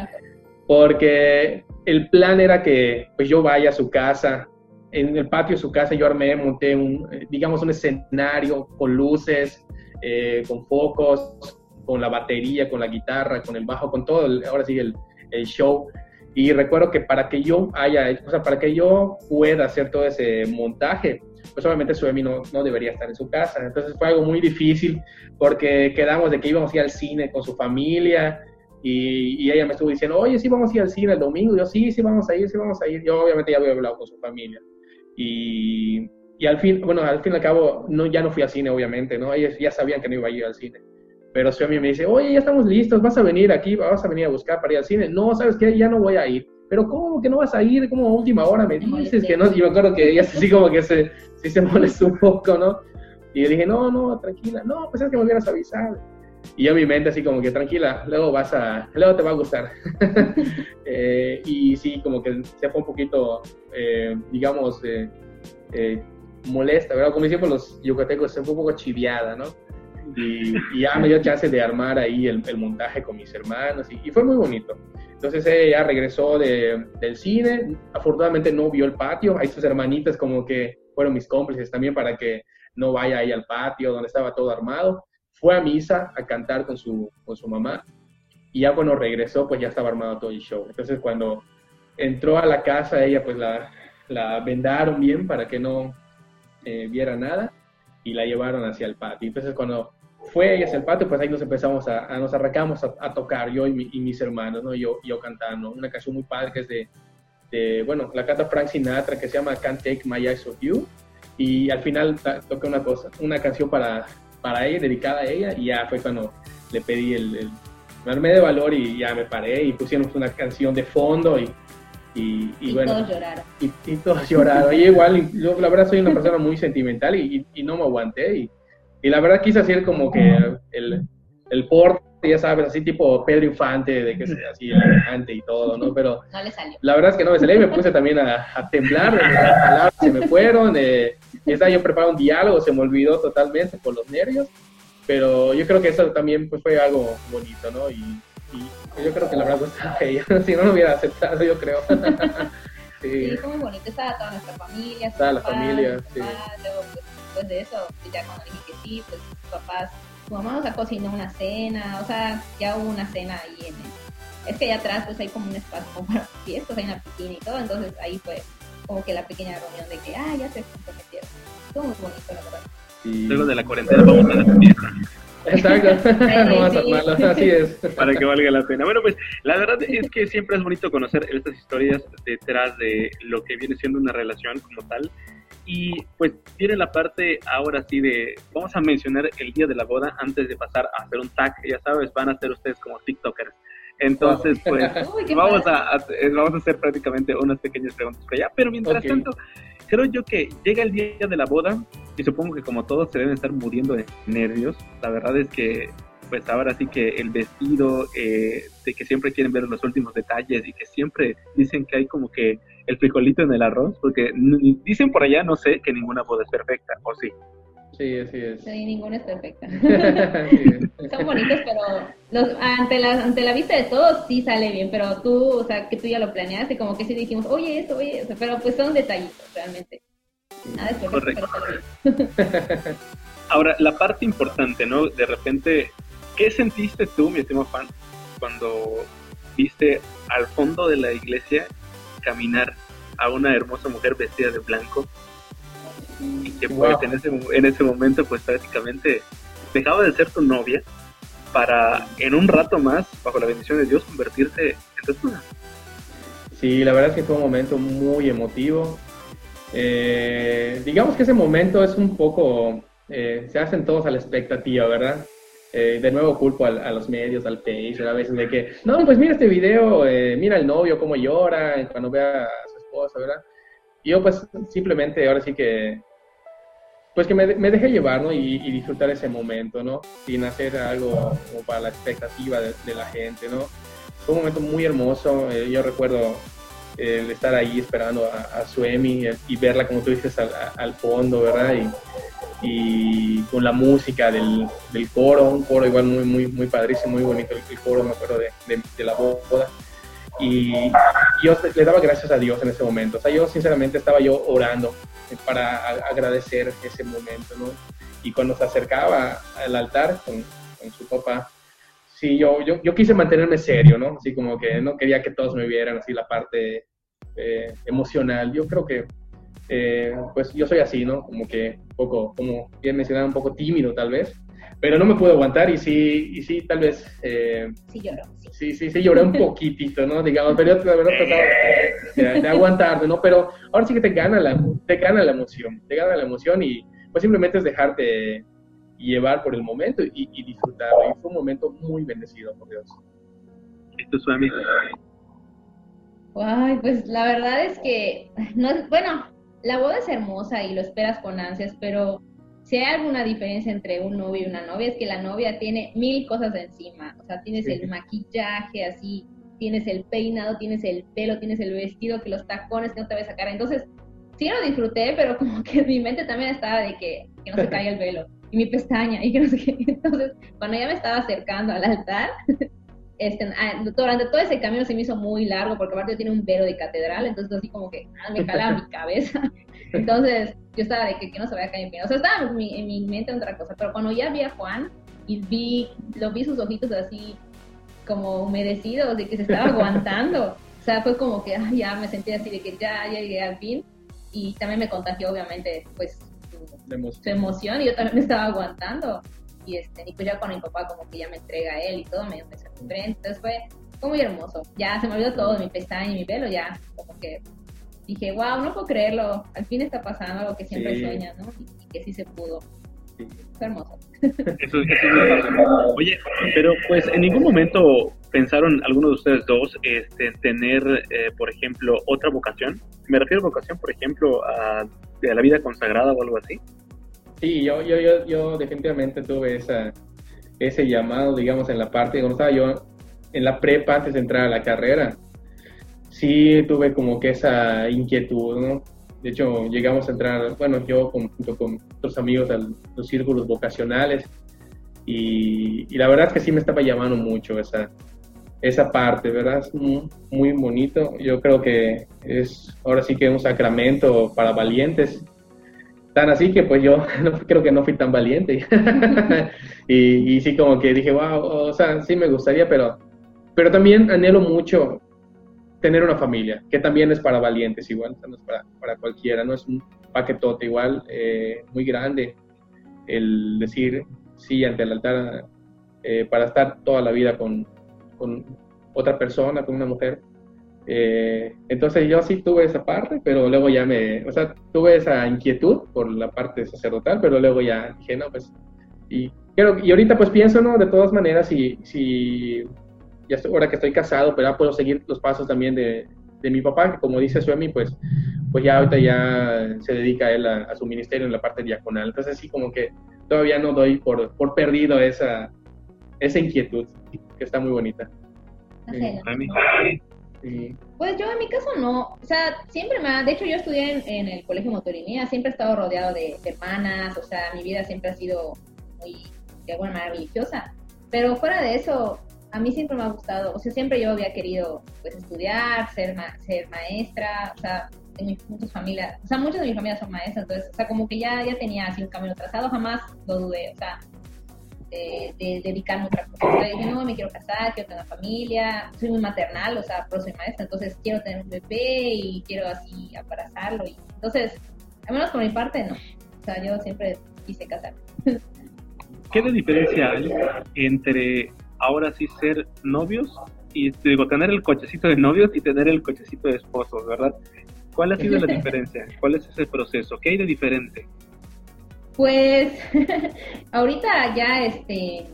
porque el plan era que pues yo vaya a su casa, en el patio de su casa yo armé, monté un, eh, digamos, un escenario con luces, eh, con focos, con la batería, con la guitarra, con el bajo, con todo, ahora sí, el, el show. Y recuerdo que para que yo haya, o sea, para que yo pueda hacer todo ese montaje, pues obviamente Suemi no, no debería estar en su casa. Entonces fue algo muy difícil porque quedamos de que íbamos a ir al cine con su familia y, y, ella me estuvo diciendo, oye, sí vamos a ir al cine el domingo. Y yo, sí, sí vamos a ir, sí vamos a ir. Yo obviamente ya había hablado con su familia. Y, y al fin, bueno, al fin y al cabo, no, ya no fui al cine, obviamente, ¿no? Ellos ya sabían que no iba a ir al cine. Pero Suemi me dice, oye, ya estamos listos, vas a venir aquí, vas a venir a buscar para ir al cine. No, ¿sabes qué? Ya no voy a ir. Pero ¿cómo que no vas a ir? Como a última hora me dices que no. Y me acuerdo que ella así como que se, sí se molestó un poco, ¿no? Y yo dije, no, no, tranquila. No, pues es que me hubieras avisado. Y yo en mi mente así como que tranquila, luego vas a, luego te va a gustar. eh, y sí, como que se fue un poquito, eh, digamos, eh, eh, molesta, ¿verdad? Como decimos los yucatecos, se fue un poco chiviada, ¿no? Y, y, ya me dio chance de armar ahí el, el montaje con mis hermanos y, y, fue muy bonito. Entonces ella regresó de, del cine, afortunadamente no vio el patio, ahí sus hermanitas como que fueron mis cómplices también para que no vaya ahí al patio donde estaba todo armado. Fue a misa a cantar con su, con su mamá y ya cuando regresó pues ya estaba armado todo el show. Entonces cuando entró a la casa ella pues la, la vendaron bien para que no eh, viera nada y la llevaron hacia el patio. Entonces cuando fue ella hacia el patio, pues ahí nos empezamos a, a nos arrancamos a, a, tocar, yo y, mi, y, mis hermanos, ¿no? Yo, yo cantando, una canción muy padre que es de, de, bueno, la canta Frank Sinatra que se llama Can't Take My Eyes Off You y al final toqué una cosa, una canción para, para ella, dedicada a ella y ya fue cuando le pedí el, el me armé de valor y ya me paré y pusimos una canción de fondo y, y, y, bueno, todos lloraron. Y, y, todos lloraron. Y igual, yo la verdad soy una persona muy sentimental y, y no me aguanté. Y, y, la verdad quise hacer como que el, el porte, ya sabes, así tipo Pedro Infante, de que sea así elegante y todo, ¿no? Pero no le salió. la verdad es que no me salió y me puse también a, a temblar, las palabras se me fueron. Eh, estaba yo preparando un diálogo, se me olvidó totalmente por los nervios. Pero yo creo que eso también pues, fue algo bonito, ¿no? Y, y yo creo que la verdad gustaba a ella, si no lo hubiera aceptado, yo creo. sí. sí, fue muy bonito, estaba toda nuestra familia. Estaba la familia, papás, sí. Luego, pues, después de eso, ya cuando dije que sí, pues sus papás, su mamá nos cocinó una cena, o sea, ya hubo una cena ahí en el... Es que allá atrás pues hay como un espacio como para fiestas, hay una piscina y todo, entonces ahí fue como que la pequeña reunión de que, ah, ya se comprometieron. Estuvo muy bonito, la verdad. Sí. Luego de la cuarentena vamos a la fiesta. Exacto, no vas a armarlo, así es. Para que valga la pena. Bueno, pues la verdad es que siempre es bonito conocer estas historias detrás de lo que viene siendo una relación como tal. Y pues tiene la parte ahora sí de, vamos a mencionar el día de la boda antes de pasar a hacer un tag, ya sabes, van a ser ustedes como TikTokers. Entonces, pues Uy, vamos, a, a, vamos a hacer prácticamente unas pequeñas preguntas para allá, pero mientras okay. tanto, creo yo que llega el día de la boda y supongo que como todos se deben estar muriendo de nervios. La verdad es que pues ahora sí que el vestido, eh, de que siempre quieren ver los últimos detalles y que siempre dicen que hay como que el frijolito en el arroz, porque dicen por allá, no sé, que ninguna boda es perfecta, ¿o sí? Sí, así es. Sí, ninguna es perfecta. sí. Son bonitos, pero los, ante, la, ante la vista de todos sí sale bien, pero tú, o sea, que tú ya lo planeaste, como que sí dijimos, oye, eso, oye, eso, pero pues son detallitos realmente. Nada es perfecto, pero sale bien. Ahora, la parte importante, ¿no? De repente, ¿qué sentiste tú, mi estimado fan, cuando viste al fondo de la iglesia caminar a una hermosa mujer vestida de blanco y que pues wow. en, ese, en ese momento pues prácticamente dejaba de ser tu novia para en un rato más, bajo la bendición de Dios, convertirte en tu esposa. Sí, la verdad es que fue un momento muy emotivo. Eh, digamos que ese momento es un poco, eh, se hacen todos a la expectativa, ¿verdad? Eh, de nuevo culpo a, a, los medios, al país, a veces de que, no, pues mira este video, eh, mira el novio cómo llora cuando ve a su esposa, ¿verdad? Y yo pues simplemente ahora sí que pues que me, me dejé llevar, ¿no? Y, disfrutar ese momento, ¿no? Sin hacer algo como para la expectativa de, la gente, ¿no? Fue un momento muy hermoso. Eh, yo recuerdo el estar ahí esperando a, a Suemi y verla, como tú dices, al, al fondo, ¿verdad? Y, y con la música del, del, coro, un coro igual muy, muy, muy padrísimo, muy bonito el, coro, me acuerdo de, de, la boda. Y yo le daba gracias a Dios en ese momento. O sea, yo sinceramente estaba yo orando para agradecer ese momento, ¿no? Y cuando se acercaba al altar con, con su papá, sí, yo, yo, yo, quise mantenerme serio, ¿no? Así como que no quería que todos me vieran así la parte eh, emocional. Yo creo que eh, pues yo soy así, ¿no? Como que un poco, como bien mencionaba, un poco tímido tal vez, pero no me puedo aguantar y sí, y sí, tal vez... Eh, sí lloró. Sí. sí, sí, lloré un poquitito, ¿no? Digamos, pero yo la verdad trataba de, de, aguantarme, ¿no? Pero ahora sí que te gana, la, te gana la emoción, te gana la emoción y pues simplemente es dejarte llevar por el momento y, y disfrutarlo. Y fue un momento muy bendecido, por Dios. Esto es su amigo. Ay, pues la verdad es que, no, bueno, la boda es hermosa y lo esperas con ansias, pero si hay alguna diferencia entre un novio y una novia es que la novia tiene mil cosas encima, o sea, tienes el maquillaje así, tienes el peinado, tienes el pelo, tienes el vestido, que los tacones que no te ves a sacar, entonces sí lo disfruté, pero como que mi mente también estaba de que, que no se caiga el velo y mi pestaña y que no sé qué, entonces cuando ya me estaba acercando al altar, este, ah, durante todo ese camino se me hizo muy largo porque aparte tiene un velo de catedral, entonces así como que ah, me calaba mi cabeza. Entonces yo estaba de que, no se vaya a caer en O sea, estaba en mi, en mi mente otra cosa, pero cuando ya vi a Juan y vi, lo vi sus ojitos así como humedecidos, de que se estaba aguantando. O sea, fue como que ya me sentí así de que ya, ya llegué al fin. Y también me contagió, obviamente, pues su emoción y yo también me estaba aguantando y, este, y pues ya con mi papá como que ya me entrega a él y todo, me empezó a frente, entonces fue, fue, muy hermoso, ya se me olvidó todo, mi pestaña y mi pelo, ya como que dije, wow, no puedo creerlo, al fin está pasando algo que siempre sí. sueñas, ¿no? Y, que sí se pudo. Fue hermoso. Eso, eso Oye, pero pues en ningún momento pensaron algunos de ustedes dos este, tener, eh, por ejemplo, otra vocación. Me refiero a vocación, por ejemplo, a, a la vida consagrada o algo así. Sí, yo, yo, yo, yo definitivamente tuve esa, ese llamado, digamos, en la parte, cuando estaba yo en la prepa antes de entrar a la carrera, sí tuve como que esa inquietud, ¿no? De hecho, llegamos a entrar, bueno, yo junto con otros amigos a los círculos vocacionales y, la verdad es que sí me estaba llamando mucho esa, esa parte, ¿verdad? Es muy bonito. Yo creo que es ahora sí que un sacramento para valientes Tan así que pues yo creo que no fui tan valiente. y, sí como que dije, wow, o sea, sí me gustaría, pero, pero también anhelo mucho tener una familia, que también es para valientes igual, no es para, para cualquiera, no es un paquetote igual, eh, muy grande el decir sí ante el altar eh, para estar toda la vida con, con otra persona, con una mujer. Eh, entonces yo sí tuve esa parte, pero luego ya me, o sea, tuve esa inquietud por la parte sacerdotal, pero luego ya dije, no, pues, y, pero, y ahorita pues pienso, ¿no? De todas maneras, si, si ya estoy, ahora que estoy casado, pero ya puedo seguir los pasos también de, de mi papá, que como dice Suemi, pues, pues ya ahorita ya se dedica él a, su ministerio en la parte diaconal. Entonces sí, como que todavía no doy por, por perdido esa, esa inquietud, que está muy bonita. Pues yo en mi caso no, o sea, siempre me ha, de hecho yo estudié en, el colegio Motorinía, siempre he estado rodeado de, hermanas, o sea, mi vida siempre ha sido muy, de alguna manera religiosa, pero fuera de eso, a mí siempre me ha gustado, o sea, siempre yo había querido pues estudiar, ser, ser maestra, o sea, en mi, muchas familias, o sea, muchas de mis familias son maestras, entonces, o sea, como que ya, ya tenía así un camino trazado, jamás lo dudé, o sea, de, dedicarme a otra cosa. dije, no, me quiero casar, quiero tener familia, soy muy maternal, o sea, pero soy maestra, entonces quiero tener un bebé y quiero así abrazarlo. Y, entonces, al menos por mi parte, no. O sea, yo siempre quise casarme. ¿Qué de diferencia hay entre ahora sí ser novios y digo, tener el cochecito de novios y tener el cochecito de esposos, ¿verdad? ¿Cuál ha sido la diferencia? ¿Cuál es ese proceso? ¿Qué hay de diferente? Pues ahorita ya, este,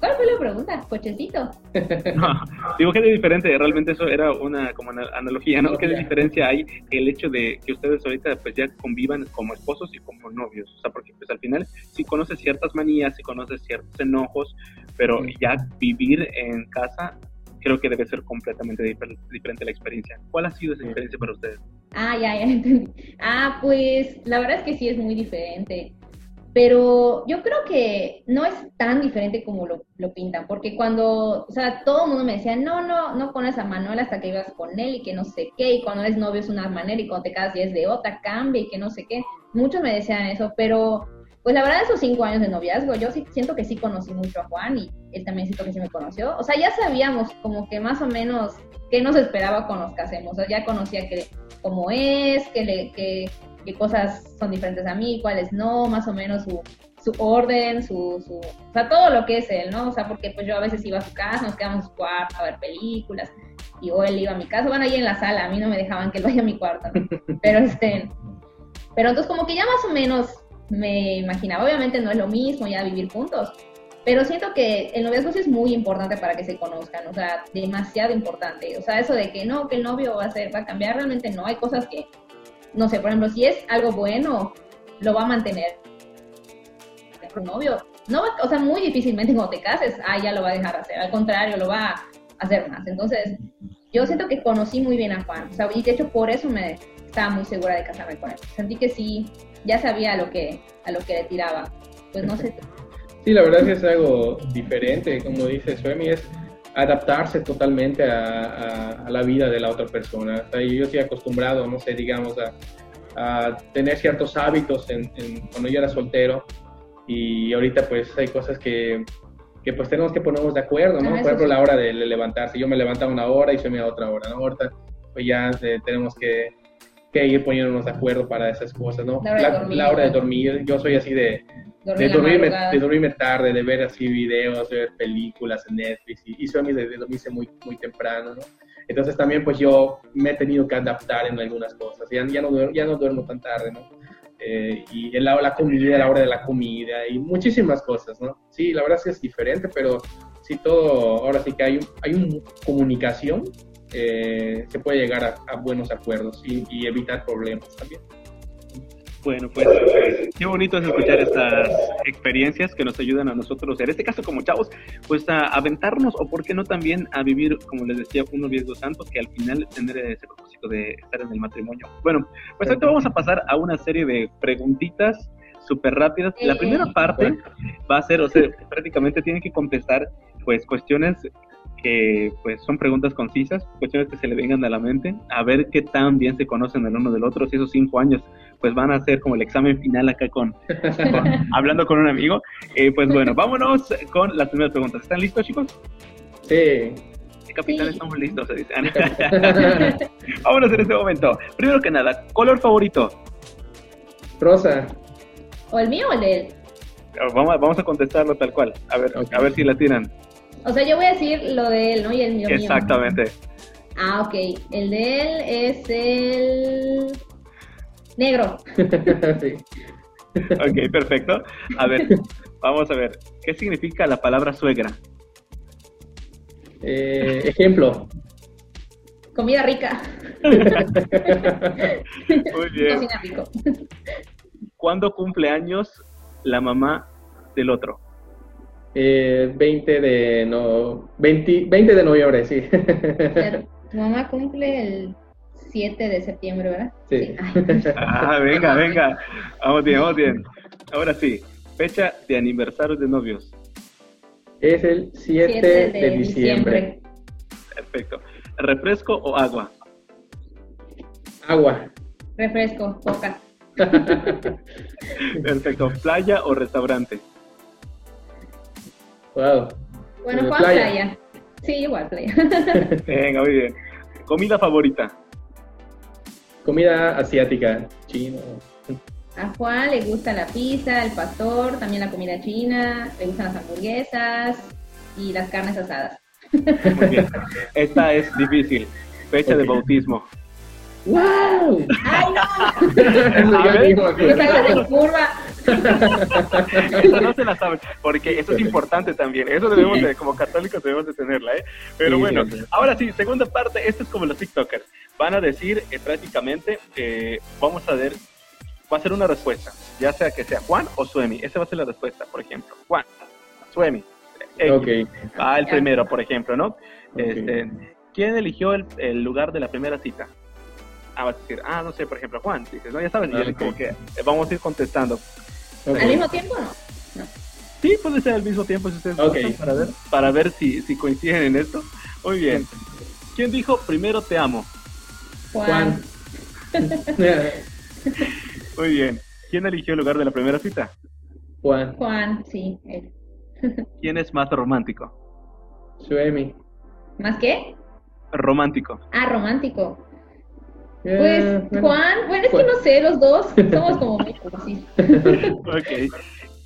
¿Cuál fue la pregunta? ¿Cochecito? no, digo que es diferente, realmente eso era una como analogía, ¿no? ¿Qué diferencia hay el hecho de que ustedes ahorita pues ya convivan como esposos y como novios? O sea, porque pues al final sí conoces ciertas manías, sí conoces ciertos enojos, pero ya vivir en casa creo que debe ser completamente diferente la experiencia. ¿Cuál ha sido esa experiencia para ustedes? Ah, ya, ya entendí. Ah, pues la verdad es que sí es muy diferente. Pero yo creo que no es tan diferente como lo, lo, pintan, porque cuando, o sea, todo el mundo me decía, no, no, no conoces a Manuel hasta que ibas con él y que no sé qué, y cuando eres novio es una manera y cuando te casas ya es de otra, cambia y que no sé qué. Muchos me decían eso, pero pues la verdad esos cinco años de noviazgo, yo sí siento que sí conocí mucho a Juan y él también siento que sí me conoció. O sea, ya sabíamos como que más o menos qué nos esperaba cuando nos casemos, o sea, ya conocía que cómo es, que, le, que qué cosas son diferentes a mí, cuáles no, más o menos su, su orden, su, su, o sea, todo lo que es él, ¿no? O sea, porque pues yo a veces iba a su casa, nos quedamos en su cuarto a ver películas, y o él iba a mi casa, bueno, ahí en la sala, a mí no me dejaban que él vaya a mi cuarto, pero este, pero entonces como que ya más o menos me imaginaba, obviamente no es lo mismo ya vivir juntos, pero siento que el noviazgo sí es muy importante para que se conozcan, o sea, demasiado importante. O sea, eso de que no, que el novio va a ser, va a cambiar, realmente no. Hay cosas que no sé, por ejemplo, si es algo bueno, lo va a mantener el novio. No o sea, muy difícilmente cuando te cases, ah, ya lo va a dejar hacer. Al contrario, lo va a hacer más. Entonces, yo siento que conocí muy bien a Juan. O sea, y de hecho por eso me estaba muy segura de casarme con él. Sentí que sí, ya sabía a lo que, a lo que le tiraba. Pues no sé. Sí, la verdad es que es algo diferente, como dice Suemi, es adaptarse totalmente a, la vida de la otra persona. yo estoy acostumbrado, no sé, digamos, a, tener ciertos hábitos en, cuando yo era soltero y ahorita pues hay cosas que, que pues tenemos que ponernos de acuerdo, ¿no? Ah, Por ejemplo, la hora de levantarse. Yo me levantaba una hora y se me da otra hora, ¿no? Ahorita pues ya eh, tenemos que, que, ir poniéndonos de acuerdo para esas cosas, ¿no? la hora de dormir. Yo soy así de de, dormirme, de dormirme tarde, de ver así videos, de ver películas en Netflix, y, y soy de, de dormirse muy, muy temprano, ¿no? Entonces también pues yo me he tenido que adaptar en algunas cosas, ya, ya, no, ya no duermo tan tarde, ¿no? Eh, y el, la comida, la hora de la comida y muchísimas cosas, ¿no? Sí, la verdad sí es diferente, pero sí todo, ahora sí que hay, hay una comunicación, eh, se puede llegar a, a buenos acuerdos y, y evitar problemas también. Bueno, pues qué bonito es escuchar estas experiencias que nos ayudan a nosotros, en este caso como chavos, pues a aventarnos o por qué no también a vivir, como les decía, un noviazgo santo que al final tener ese propósito de estar en el matrimonio. Bueno, pues ahorita vamos a pasar a una serie de preguntitas súper rápidas. La primera parte va a ser, o sea, prácticamente tienen que contestar pues cuestiones que pues son preguntas concisas, cuestiones que se le vengan a la mente, a ver qué tan bien se conocen el uno del otro, si esos cinco años pues van a ser como el examen final acá con, hablando con un amigo. Eh, pues bueno, vámonos con las primeras preguntas. ¿Están listos chicos? Sí. Capitán, estamos listos, se dice. vámonos en este momento. Primero que nada, color favorito. Rosa. ¿O el mío o el de él? Vamos, vamos a contestarlo tal cual. A ver, a ver si la tiran. O sea, yo voy a decir lo de él, ¿no? Y el mío. Exactamente. Ah, ok. El de él es el negro. sí. Ok, perfecto. A ver, vamos a ver. ¿Qué significa la palabra suegra? Eh, ejemplo. Comida rica. Muy bien. Cocina rico. ¿Cuándo cumple años la mamá del otro? Eh, 20 de no 20, 20 de noviembre, sí. Tu mamá cumple el 7 de septiembre, ¿verdad? Sí. Ah, venga, venga. Vamos bien, vamos bien. Ahora sí, fecha de aniversario de novios. Es el 7, de, diciembre. Perfecto. ¿Refresco o agua? Agua. Refresco, coca. Perfecto. ¿Playa o restaurante? Wow. Bueno, Juan playa. playa. Sí, igual playa. Venga, muy bien. ¿Comida favorita? Comida asiática, chino. A Juan le gusta la pizza, el pastor, también la comida china, le gustan las hamburguesas y las carnes asadas. Muy bien. Esta es difícil. Fecha de bautismo. ¡Wow! ¡Ay, no! De curva. Eso no se la saben, porque eso es importante también. Eso debemos de, como católicos debemos de tenerla, ¿eh? Pero Sí, bueno, sí, sí. ahora sí, segunda parte, esto es como los TikTokers. Van a decir eh, prácticamente, eh, vamos a ver, va a ser una respuesta, ya sea que sea Juan o Suemi. Esa va a ser la respuesta, por ejemplo. Juan, Suemi. X. Ok. Ah, el primero, por ejemplo, ¿no? Ok. Este, ¿Quién eligió el, el lugar de la primera cita? Ah, vas a decir, ah, no sé, por ejemplo, Juan. Dices, no, ya sabes, y como que eh, vamos a ir contestando. ¿Al mismo tiempo no? Sí, puede ser al mismo tiempo si ustedes Ok. gustan, para ver, para ver si, si coinciden en esto. Muy bien. ¿Quién dijo primero te amo? Juan. Juan. Muy bien. ¿Quién eligió el lugar de la primera cita? Juan. Juan, sí. él. ¿Quién es más romántico? Suemi. ¿Más qué? Romántico. Ah, romántico. Eh, Pues bueno. Juan, bueno, es que no sé, los dos somos como muy cursis. Ok.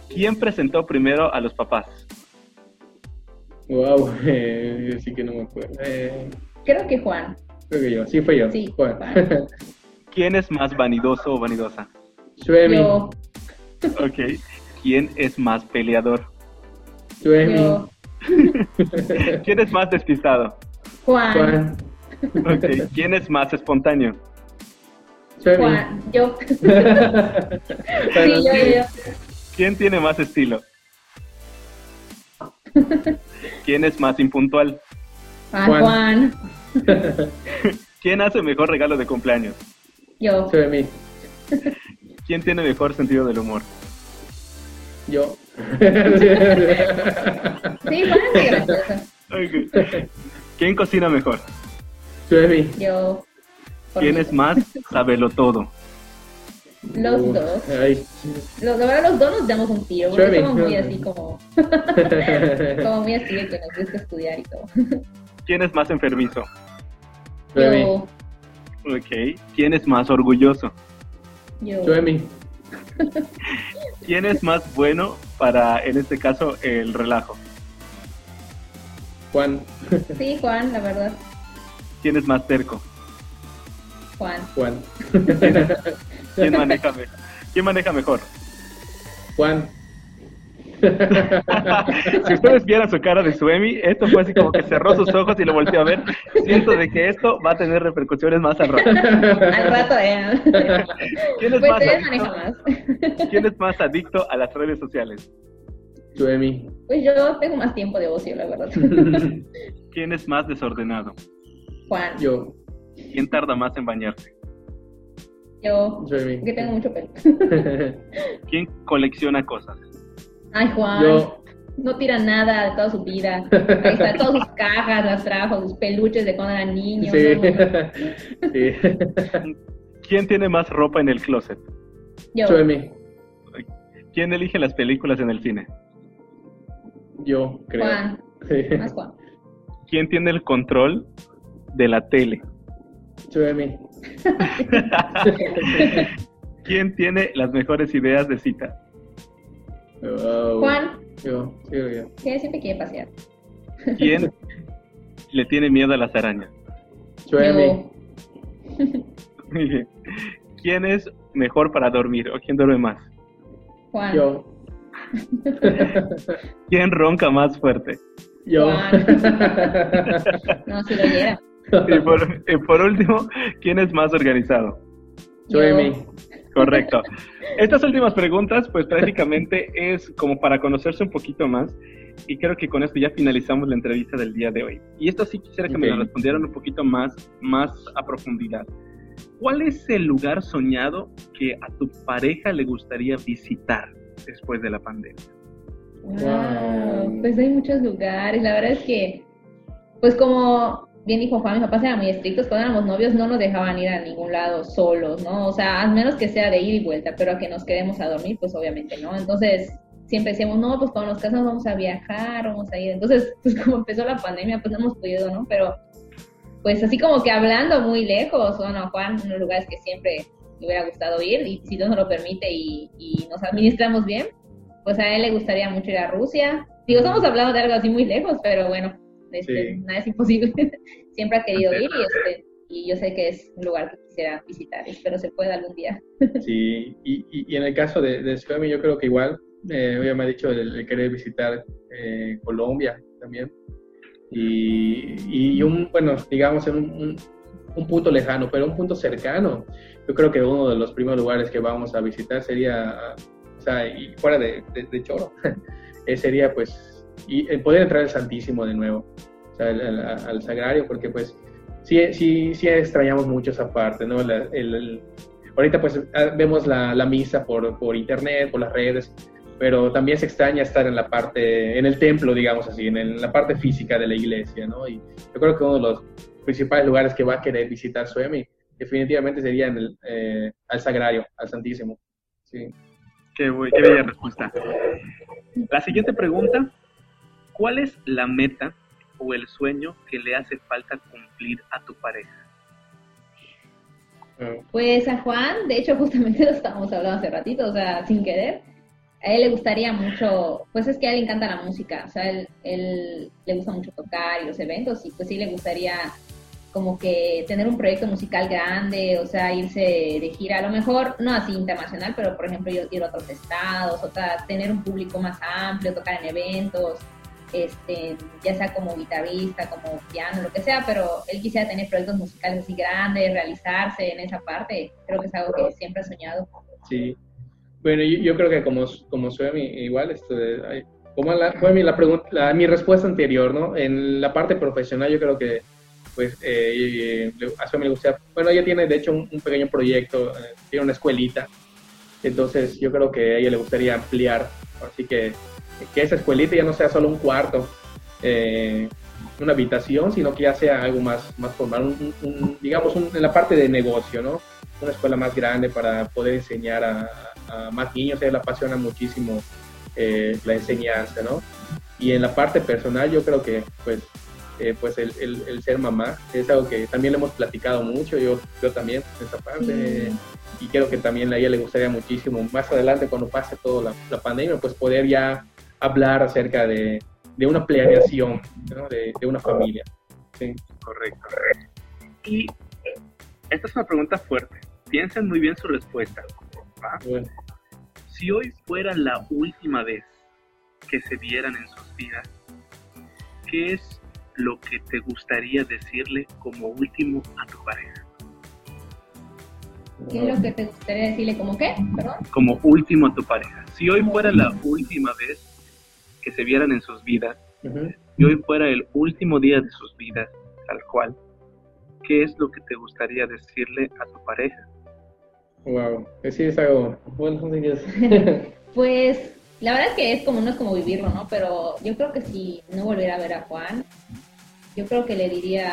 ¿Quién presentó primero a los papás? Wow, eh, yo sí que no me acuerdo. Eh, Creo que Juan. creo que yo, sí fue yo. Sí, Juan. Juan. ¿Quién es más vanidoso o vanidosa? Suemi. Yo, Ok. ¿Quién es más peleador? Suemi. yo, ¿Quién es más despistado? Juan, Juan. Ok. ¿Quién es más espontáneo? Juan, yo. Sí, yo. ¿Quién tiene más estilo? ¿Quién es más impuntual? Ah, Juan. Juan, ¿Quién hace mejor regalo de cumpleaños? yo. Suemi. ¿Quién tiene mejor sentido del humor? Yo. Sí, Juan es gracioso. ¿Quién cocina mejor? Suemi. Yo. Por ¿Quién mí. es más sabelo todo? Los Uh, dos. Ay. Los, la verdad, los dos nos damos un tiro, porque Suave, somos muy así como, como muy así de que nos gusta estudiar y todo. ¿Quién es más enfermizo? Yo, Ok. ¿Quién es más orgulloso? yo. Suemi. ¿Quién es más bueno para, en este caso, el relajo? Juan. Sí, Juan, la verdad. ¿Quién es más terco? Juan. Juan. ¿Quién maneja, me- ¿Quién maneja mejor? Juan. si ustedes vieran su cara de Suemi, esto fue así como que cerró sus ojos y lo volteó a ver. Siento de que esto va a tener repercusiones más al rato. Al rato, eh. ¿Quién es, Pues más maneja adicto, más. ¿Quién es más adicto a las redes sociales? Suemi. Pues yo tengo más tiempo de ocio, la verdad. ¿Quién es más desordenado? Juan. Yo. ¿Quién tarda más en bañarse? Yo. Suemi. Que tengo mucho pelo. ¿Quién colecciona cosas? Ay, Juan. Yo. No tira nada de toda su vida. Ahí está, todas sus cajas las trajo, sus peluches de cuando era niño. Sí. ¿no? sí. ¿Quién tiene más ropa en el closet? Yo. Suemi. ¿Quién elige las películas en el cine? Yo, creo. Juan. Sí. Más Juan. ¿Quién tiene el control de la tele? Suemi. ¿Quién tiene las mejores ideas de cita? Wow. Juan. Yo. Sí, yo. Que siempre quiere pasear. ¿Quién le tiene miedo a las arañas? Bien. ¿Quién es mejor para dormir o quién duerme más? Juan. Yo. ¿Quién ronca más fuerte? Yo. Juan. No, si lo oyera. Y por, y por último, ¿quién es más organizado? Suemi. Correcto. Estas últimas preguntas, pues prácticamente es como para conocerse un poquito más y creo que con esto ya finalizamos la entrevista del día de hoy. Y esto sí quisiera que me lo respondieran un poquito más, más a profundidad. ¿Cuál es el lugar soñado que a tu pareja le gustaría visitar después de la pandemia? Wow, pues hay muchos lugares. La verdad es que, pues como bien dijo Juan, mis papás eran muy estrictos. Cuando éramos novios no nos dejaban ir a ningún lado solos, ¿no? O sea, al menos que sea de ir y vuelta, pero a que nos quedemos a dormir, pues obviamente no. Entonces, siempre decíamos, no, pues cuando nos casamos vamos a viajar, vamos a ir. Entonces, pues como empezó la pandemia, pues no hemos podido, ¿no? Pero, pues así como que hablando muy lejos, bueno, Juan, unos lugares que siempre le hubiera gustado ir, y si Dios nos lo permite y, y nos administramos bien, pues a él le gustaría mucho ir a Rusia. Digo, estamos hablando de algo así muy lejos, pero bueno, este, Sí. nada es imposible. Siempre ha querido ir y, este, y yo sé que es un lugar que quisiera visitar. Espero se pueda algún día. Sí, y, y, en el caso de, de Suemi, yo creo que igual, eh, ya me ha dicho el, querer visitar eh, Colombia también. Y, y, un, bueno, digamos, en un, un, punto lejano, pero un punto cercano. Yo creo que uno de los primeros lugares que vamos a visitar sería, o sea, y fuera de, de, Choro, eh, sería pues y, poder entrar al Santísimo de nuevo, o sea, al, al Sagrario, porque pues sí, sí, sí extrañamos mucho esa parte, ¿no? el, ahorita pues ah, vemos la, la misa por, por, internet, por las redes, pero también se extraña estar en la parte, en el templo, digamos así, en, la parte física de la iglesia, ¿no? Y yo creo que uno de los principales lugares que va a querer visitar Suemi definitivamente sería en el, eh, al Sagrario, al Santísimo. Sí. Qué, qué bella respuesta. La siguiente pregunta, ¿cuál es la meta o el sueño que le hace falta cumplir a tu pareja? Pues a Juan, de hecho justamente lo estábamos hablando hace ratito, o sea, sin querer, a él le gustaría mucho, pues es que a él le encanta la música, o sea, él, él le gusta mucho tocar y los eventos y pues sí le gustaría como que tener un proyecto musical grande, o sea, irse de gira, a lo mejor no así internacional, pero por ejemplo yo ir a otros estados, o sea, tener un público más amplio, tocar en eventos, este, ya sea como guitarrista, como piano, lo que sea, pero él quisiera tener proyectos musicales así grandes, realizarse en esa parte, creo que es algo que siempre ha soñado. Sí, bueno, yo, creo que como, como Suemi, igual, esto como la, fue mi, la pregunta, mi respuesta anterior, ¿no? En la parte profesional yo creo que pues eh, a Suemi le gusta, bueno, ella tiene de hecho un, pequeño proyecto, eh, tiene una escuelita, entonces yo creo que a ella le gustaría ampliar, así que que esa escuelita ya no sea solo un cuarto, eh, una habitación, sino que ya sea algo más, más formal, digamos en la parte de negocio, ¿no? Una escuela más grande para poder enseñar a, más niños, a ella le apasiona muchísimo eh, la enseñanza, ¿no? Y en la parte personal yo creo que pues, eh, pues el, el, ser mamá es algo que también le hemos platicado mucho, yo, yo también, esa parte, y creo que también a ella le gustaría muchísimo, más adelante cuando pase toda la, la pandemia, pues poder ya hablar acerca de, de una planeación de, de, una familia. Sí. Correcto. Y esta es una pregunta fuerte. Piensen muy bien su respuesta. Si hoy fuera la última vez que se vieran en sus vidas, ¿qué es lo que te gustaría decirle como último a tu pareja? ¿Qué es lo que te gustaría decirle como qué? ¿Perdón? Como último a tu pareja. Si hoy fuera la última vez que se vieran en sus vidas y hoy fuera el último día de sus vidas, tal cual, ¿qué es lo que te gustaría decirle a tu pareja? Wow, que sí es algo bueno, pues la verdad es que es como no es como vivirlo, ¿no? Pero yo creo que si no volviera a ver a Juan, yo creo que le diría,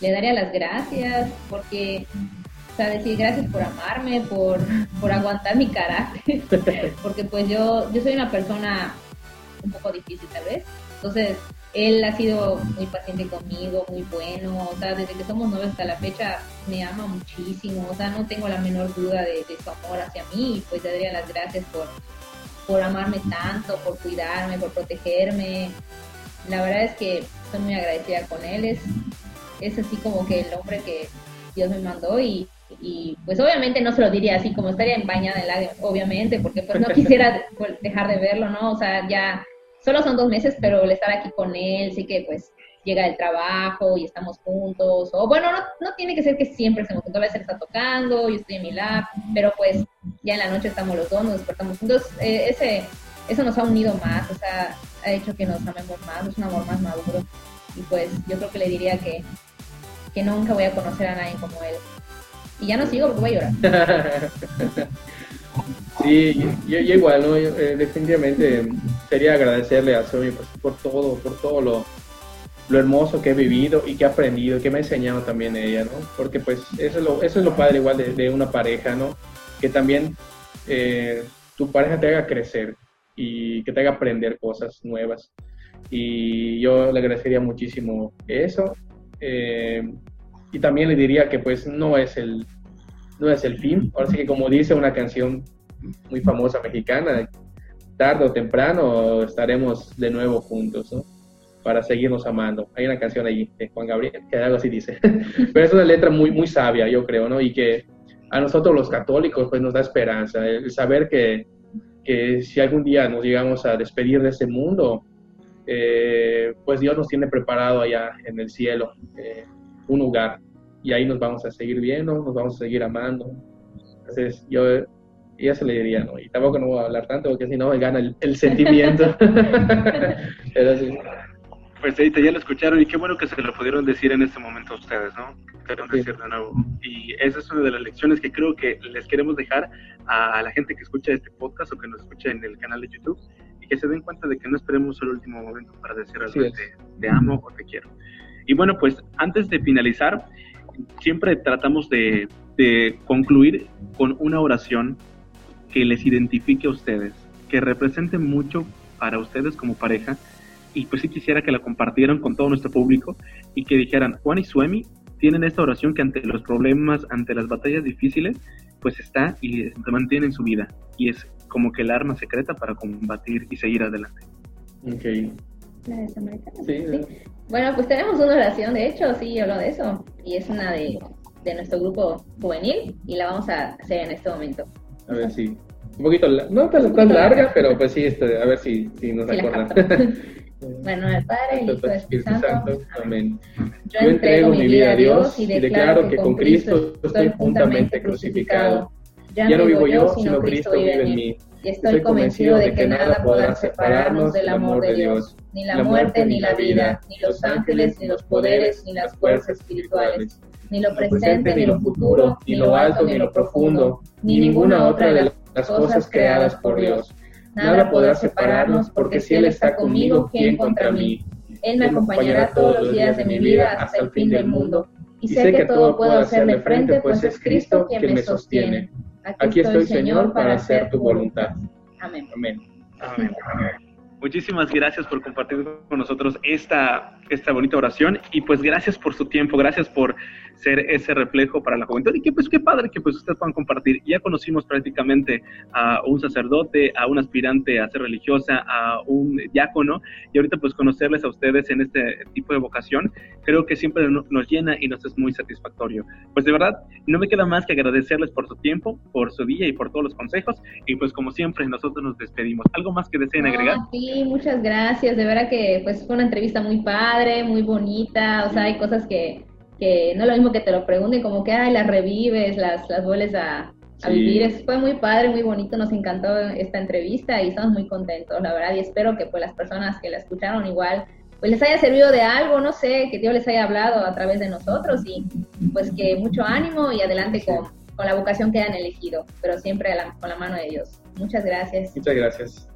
le daría las gracias porque o sea, decir gracias por amarme, por, por aguantar mi carácter, porque pues yo, yo soy una persona un poco difícil tal vez. Entonces, él ha sido muy paciente conmigo, muy bueno, o sea, desde que somos novios hasta la fecha me ama muchísimo, o sea, no tengo la menor duda de, su amor hacia mí y pues le daría las gracias por, por amarme tanto, por cuidarme, por protegerme. La verdad es que estoy muy agradecida con él, es, es así como que el hombre que Dios me mandó y, y pues obviamente no se lo diría así como estaría bañada en lágrimas, obviamente, porque pues no quisiera dejar de verlo, ¿no? O sea, ya solo son dos meses, pero el estar aquí con él, sí que pues llega del trabajo y estamos juntos, o bueno, no, no tiene que ser que siempre estemos juntos, a veces está tocando, yo estoy en mi lab, pero pues ya en la noche estamos los dos, nos despertamos juntos, eh, ese, eso nos ha unido más, o sea, ha hecho que nos amemos más, es un amor más maduro, y pues yo creo que le diría que, que nunca voy a conocer a nadie como él. Y ya no sigo porque voy a llorar. Sí, yo, igual, ¿no? Eh, definitivamente sería agradecerle a Soy pues, por todo, por todo lo, lo hermoso que he vivido y que he aprendido, que me ha enseñado también ella, ¿no? Porque pues eso es lo, eso es lo padre igual de, una pareja, ¿no? Que también eh, tu pareja te haga crecer y que te haga aprender cosas nuevas. Y yo le agradecería muchísimo eso. Eh, y también le diría que pues no es el, no es el fin. Ahora sí que como dice una canción muy famosa mexicana, tarde o temprano estaremos de nuevo juntos, para seguirnos amando. Hay una canción ahí de Juan Gabriel que algo así dice, pero es una letra muy, muy sabia, yo creo, ¿no? Y que a nosotros los católicos pues nos da esperanza, el saber que, que si algún día nos llegamos a despedir de este mundo, eh, pues Dios nos tiene preparado allá en el cielo eh, un lugar y ahí nos vamos a seguir viendo, nos vamos a seguir amando. Entonces yo ya se le diría, ¿no? Y tampoco no voy a hablar tanto porque si no me gana el, sentimiento. Pues ahí ya lo escucharon y qué bueno que se lo pudieron decir en este momento a ustedes, ¿no? decir de nuevo. Y esa es una de las lecciones que creo que les queremos dejar a la gente que escucha este podcast o que nos escucha en el canal de YouTube y que se den cuenta de que no esperemos el último momento para decir algo de te amo o te quiero. Y bueno, pues antes de finalizar, siempre tratamos de, de concluir con una oración que les identifique a ustedes, que represente mucho para ustedes como pareja y pues sí quisiera que la compartieran con todo nuestro público y que dijeran, Juan y Suemi tienen esta oración que ante los problemas, ante las batallas difíciles, pues está y se mantiene en su vida y es como que el arma secreta para combatir y seguir adelante. Ok. Sí, Bueno, pues tenemos una oración, de hecho, sí, hablo de eso, y es una de, de nuestro grupo juvenil y la vamos a hacer en este momento. A ver si. Un poquito, no tan, tan larga, pero pues sí, este, a ver si, si nos acuerdan. bueno, al Padre, Hijo, Espíritu Santo. Amén. Yo entrego mi vida a Dios y declaro que con Cristo estoy juntamente crucificado. Ya no vivo yo, sino Cristo vive en mí. Y estoy convencido de que nada podrá separarnos del amor de Dios, ni la muerte, ni la vida, ni los ángeles, ni los poderes, ni las fuerzas espirituales ni lo presente, ni lo futuro, ni lo alto, ni lo profundo, ni ninguna otra de las cosas creadas por Dios. Nada podrá separarnos, porque si Él está conmigo, ¿quién contra mí? Él me acompañará todos los días de mi vida hasta el fin del mundo. Y sé que todo puedo hacerle frente, pues es Cristo quien me sostiene. Aquí estoy, Señor, para hacer tu voluntad. Amén. Amén. Muchísimas gracias por compartir con nosotros esta, esta bonita oración y pues gracias por su tiempo, gracias por ser ese reflejo para la juventud. Y que pues qué padre que pues ustedes puedan compartir. Ya conocimos prácticamente a un sacerdote, a un aspirante a ser religiosa, a un diácono, y ahorita pues conocerles a ustedes en este tipo de vocación, creo que siempre nos llena y nos es muy satisfactorio. Pues de verdad, no me queda más que agradecerles por su tiempo, por su día y por todos los consejos, y pues como siempre nosotros nos despedimos. ¿Algo más que deseen agregar? Sí, muchas gracias. De verdad que pues fue una entrevista muy padre, muy bonita, o sea, hay cosas que que no es lo mismo que te lo pregunten, como que, ay, las revives, las, las vuelves a, vivir. fue muy padre, muy bonito, nos encantó esta entrevista y estamos muy contentos, la verdad, y espero que pues las personas que la escucharon igual, pues les haya servido de algo, no sé, que Dios les haya hablado a través de nosotros y pues que mucho ánimo y adelante con, con la vocación que han elegido, pero siempre con la mano de Dios. Muchas gracias. Muchas gracias.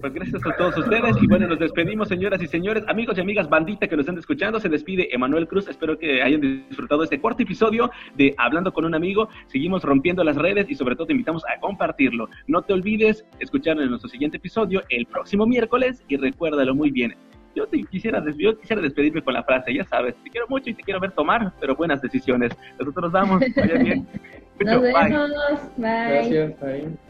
Pues gracias a todos ustedes y bueno, nos despedimos señoras y señores, amigos y amigas, bandita que nos están escuchando, se despide Emanuel Cruz, espero que hayan disfrutado este cuarto episodio de Hablando con un amigo, seguimos rompiendo las redes y sobre todo te invitamos a compartirlo. No te olvides escuchar en nuestro siguiente episodio el próximo miércoles y recuérdalo muy bien. Yo, te quisiera, yo quisiera despedirme con la frase, ya sabes, te quiero mucho y te quiero ver tomar, pero buenas decisiones. Nosotros nos vamos, vaya bien. nos vemos, bye. Gracias, bye.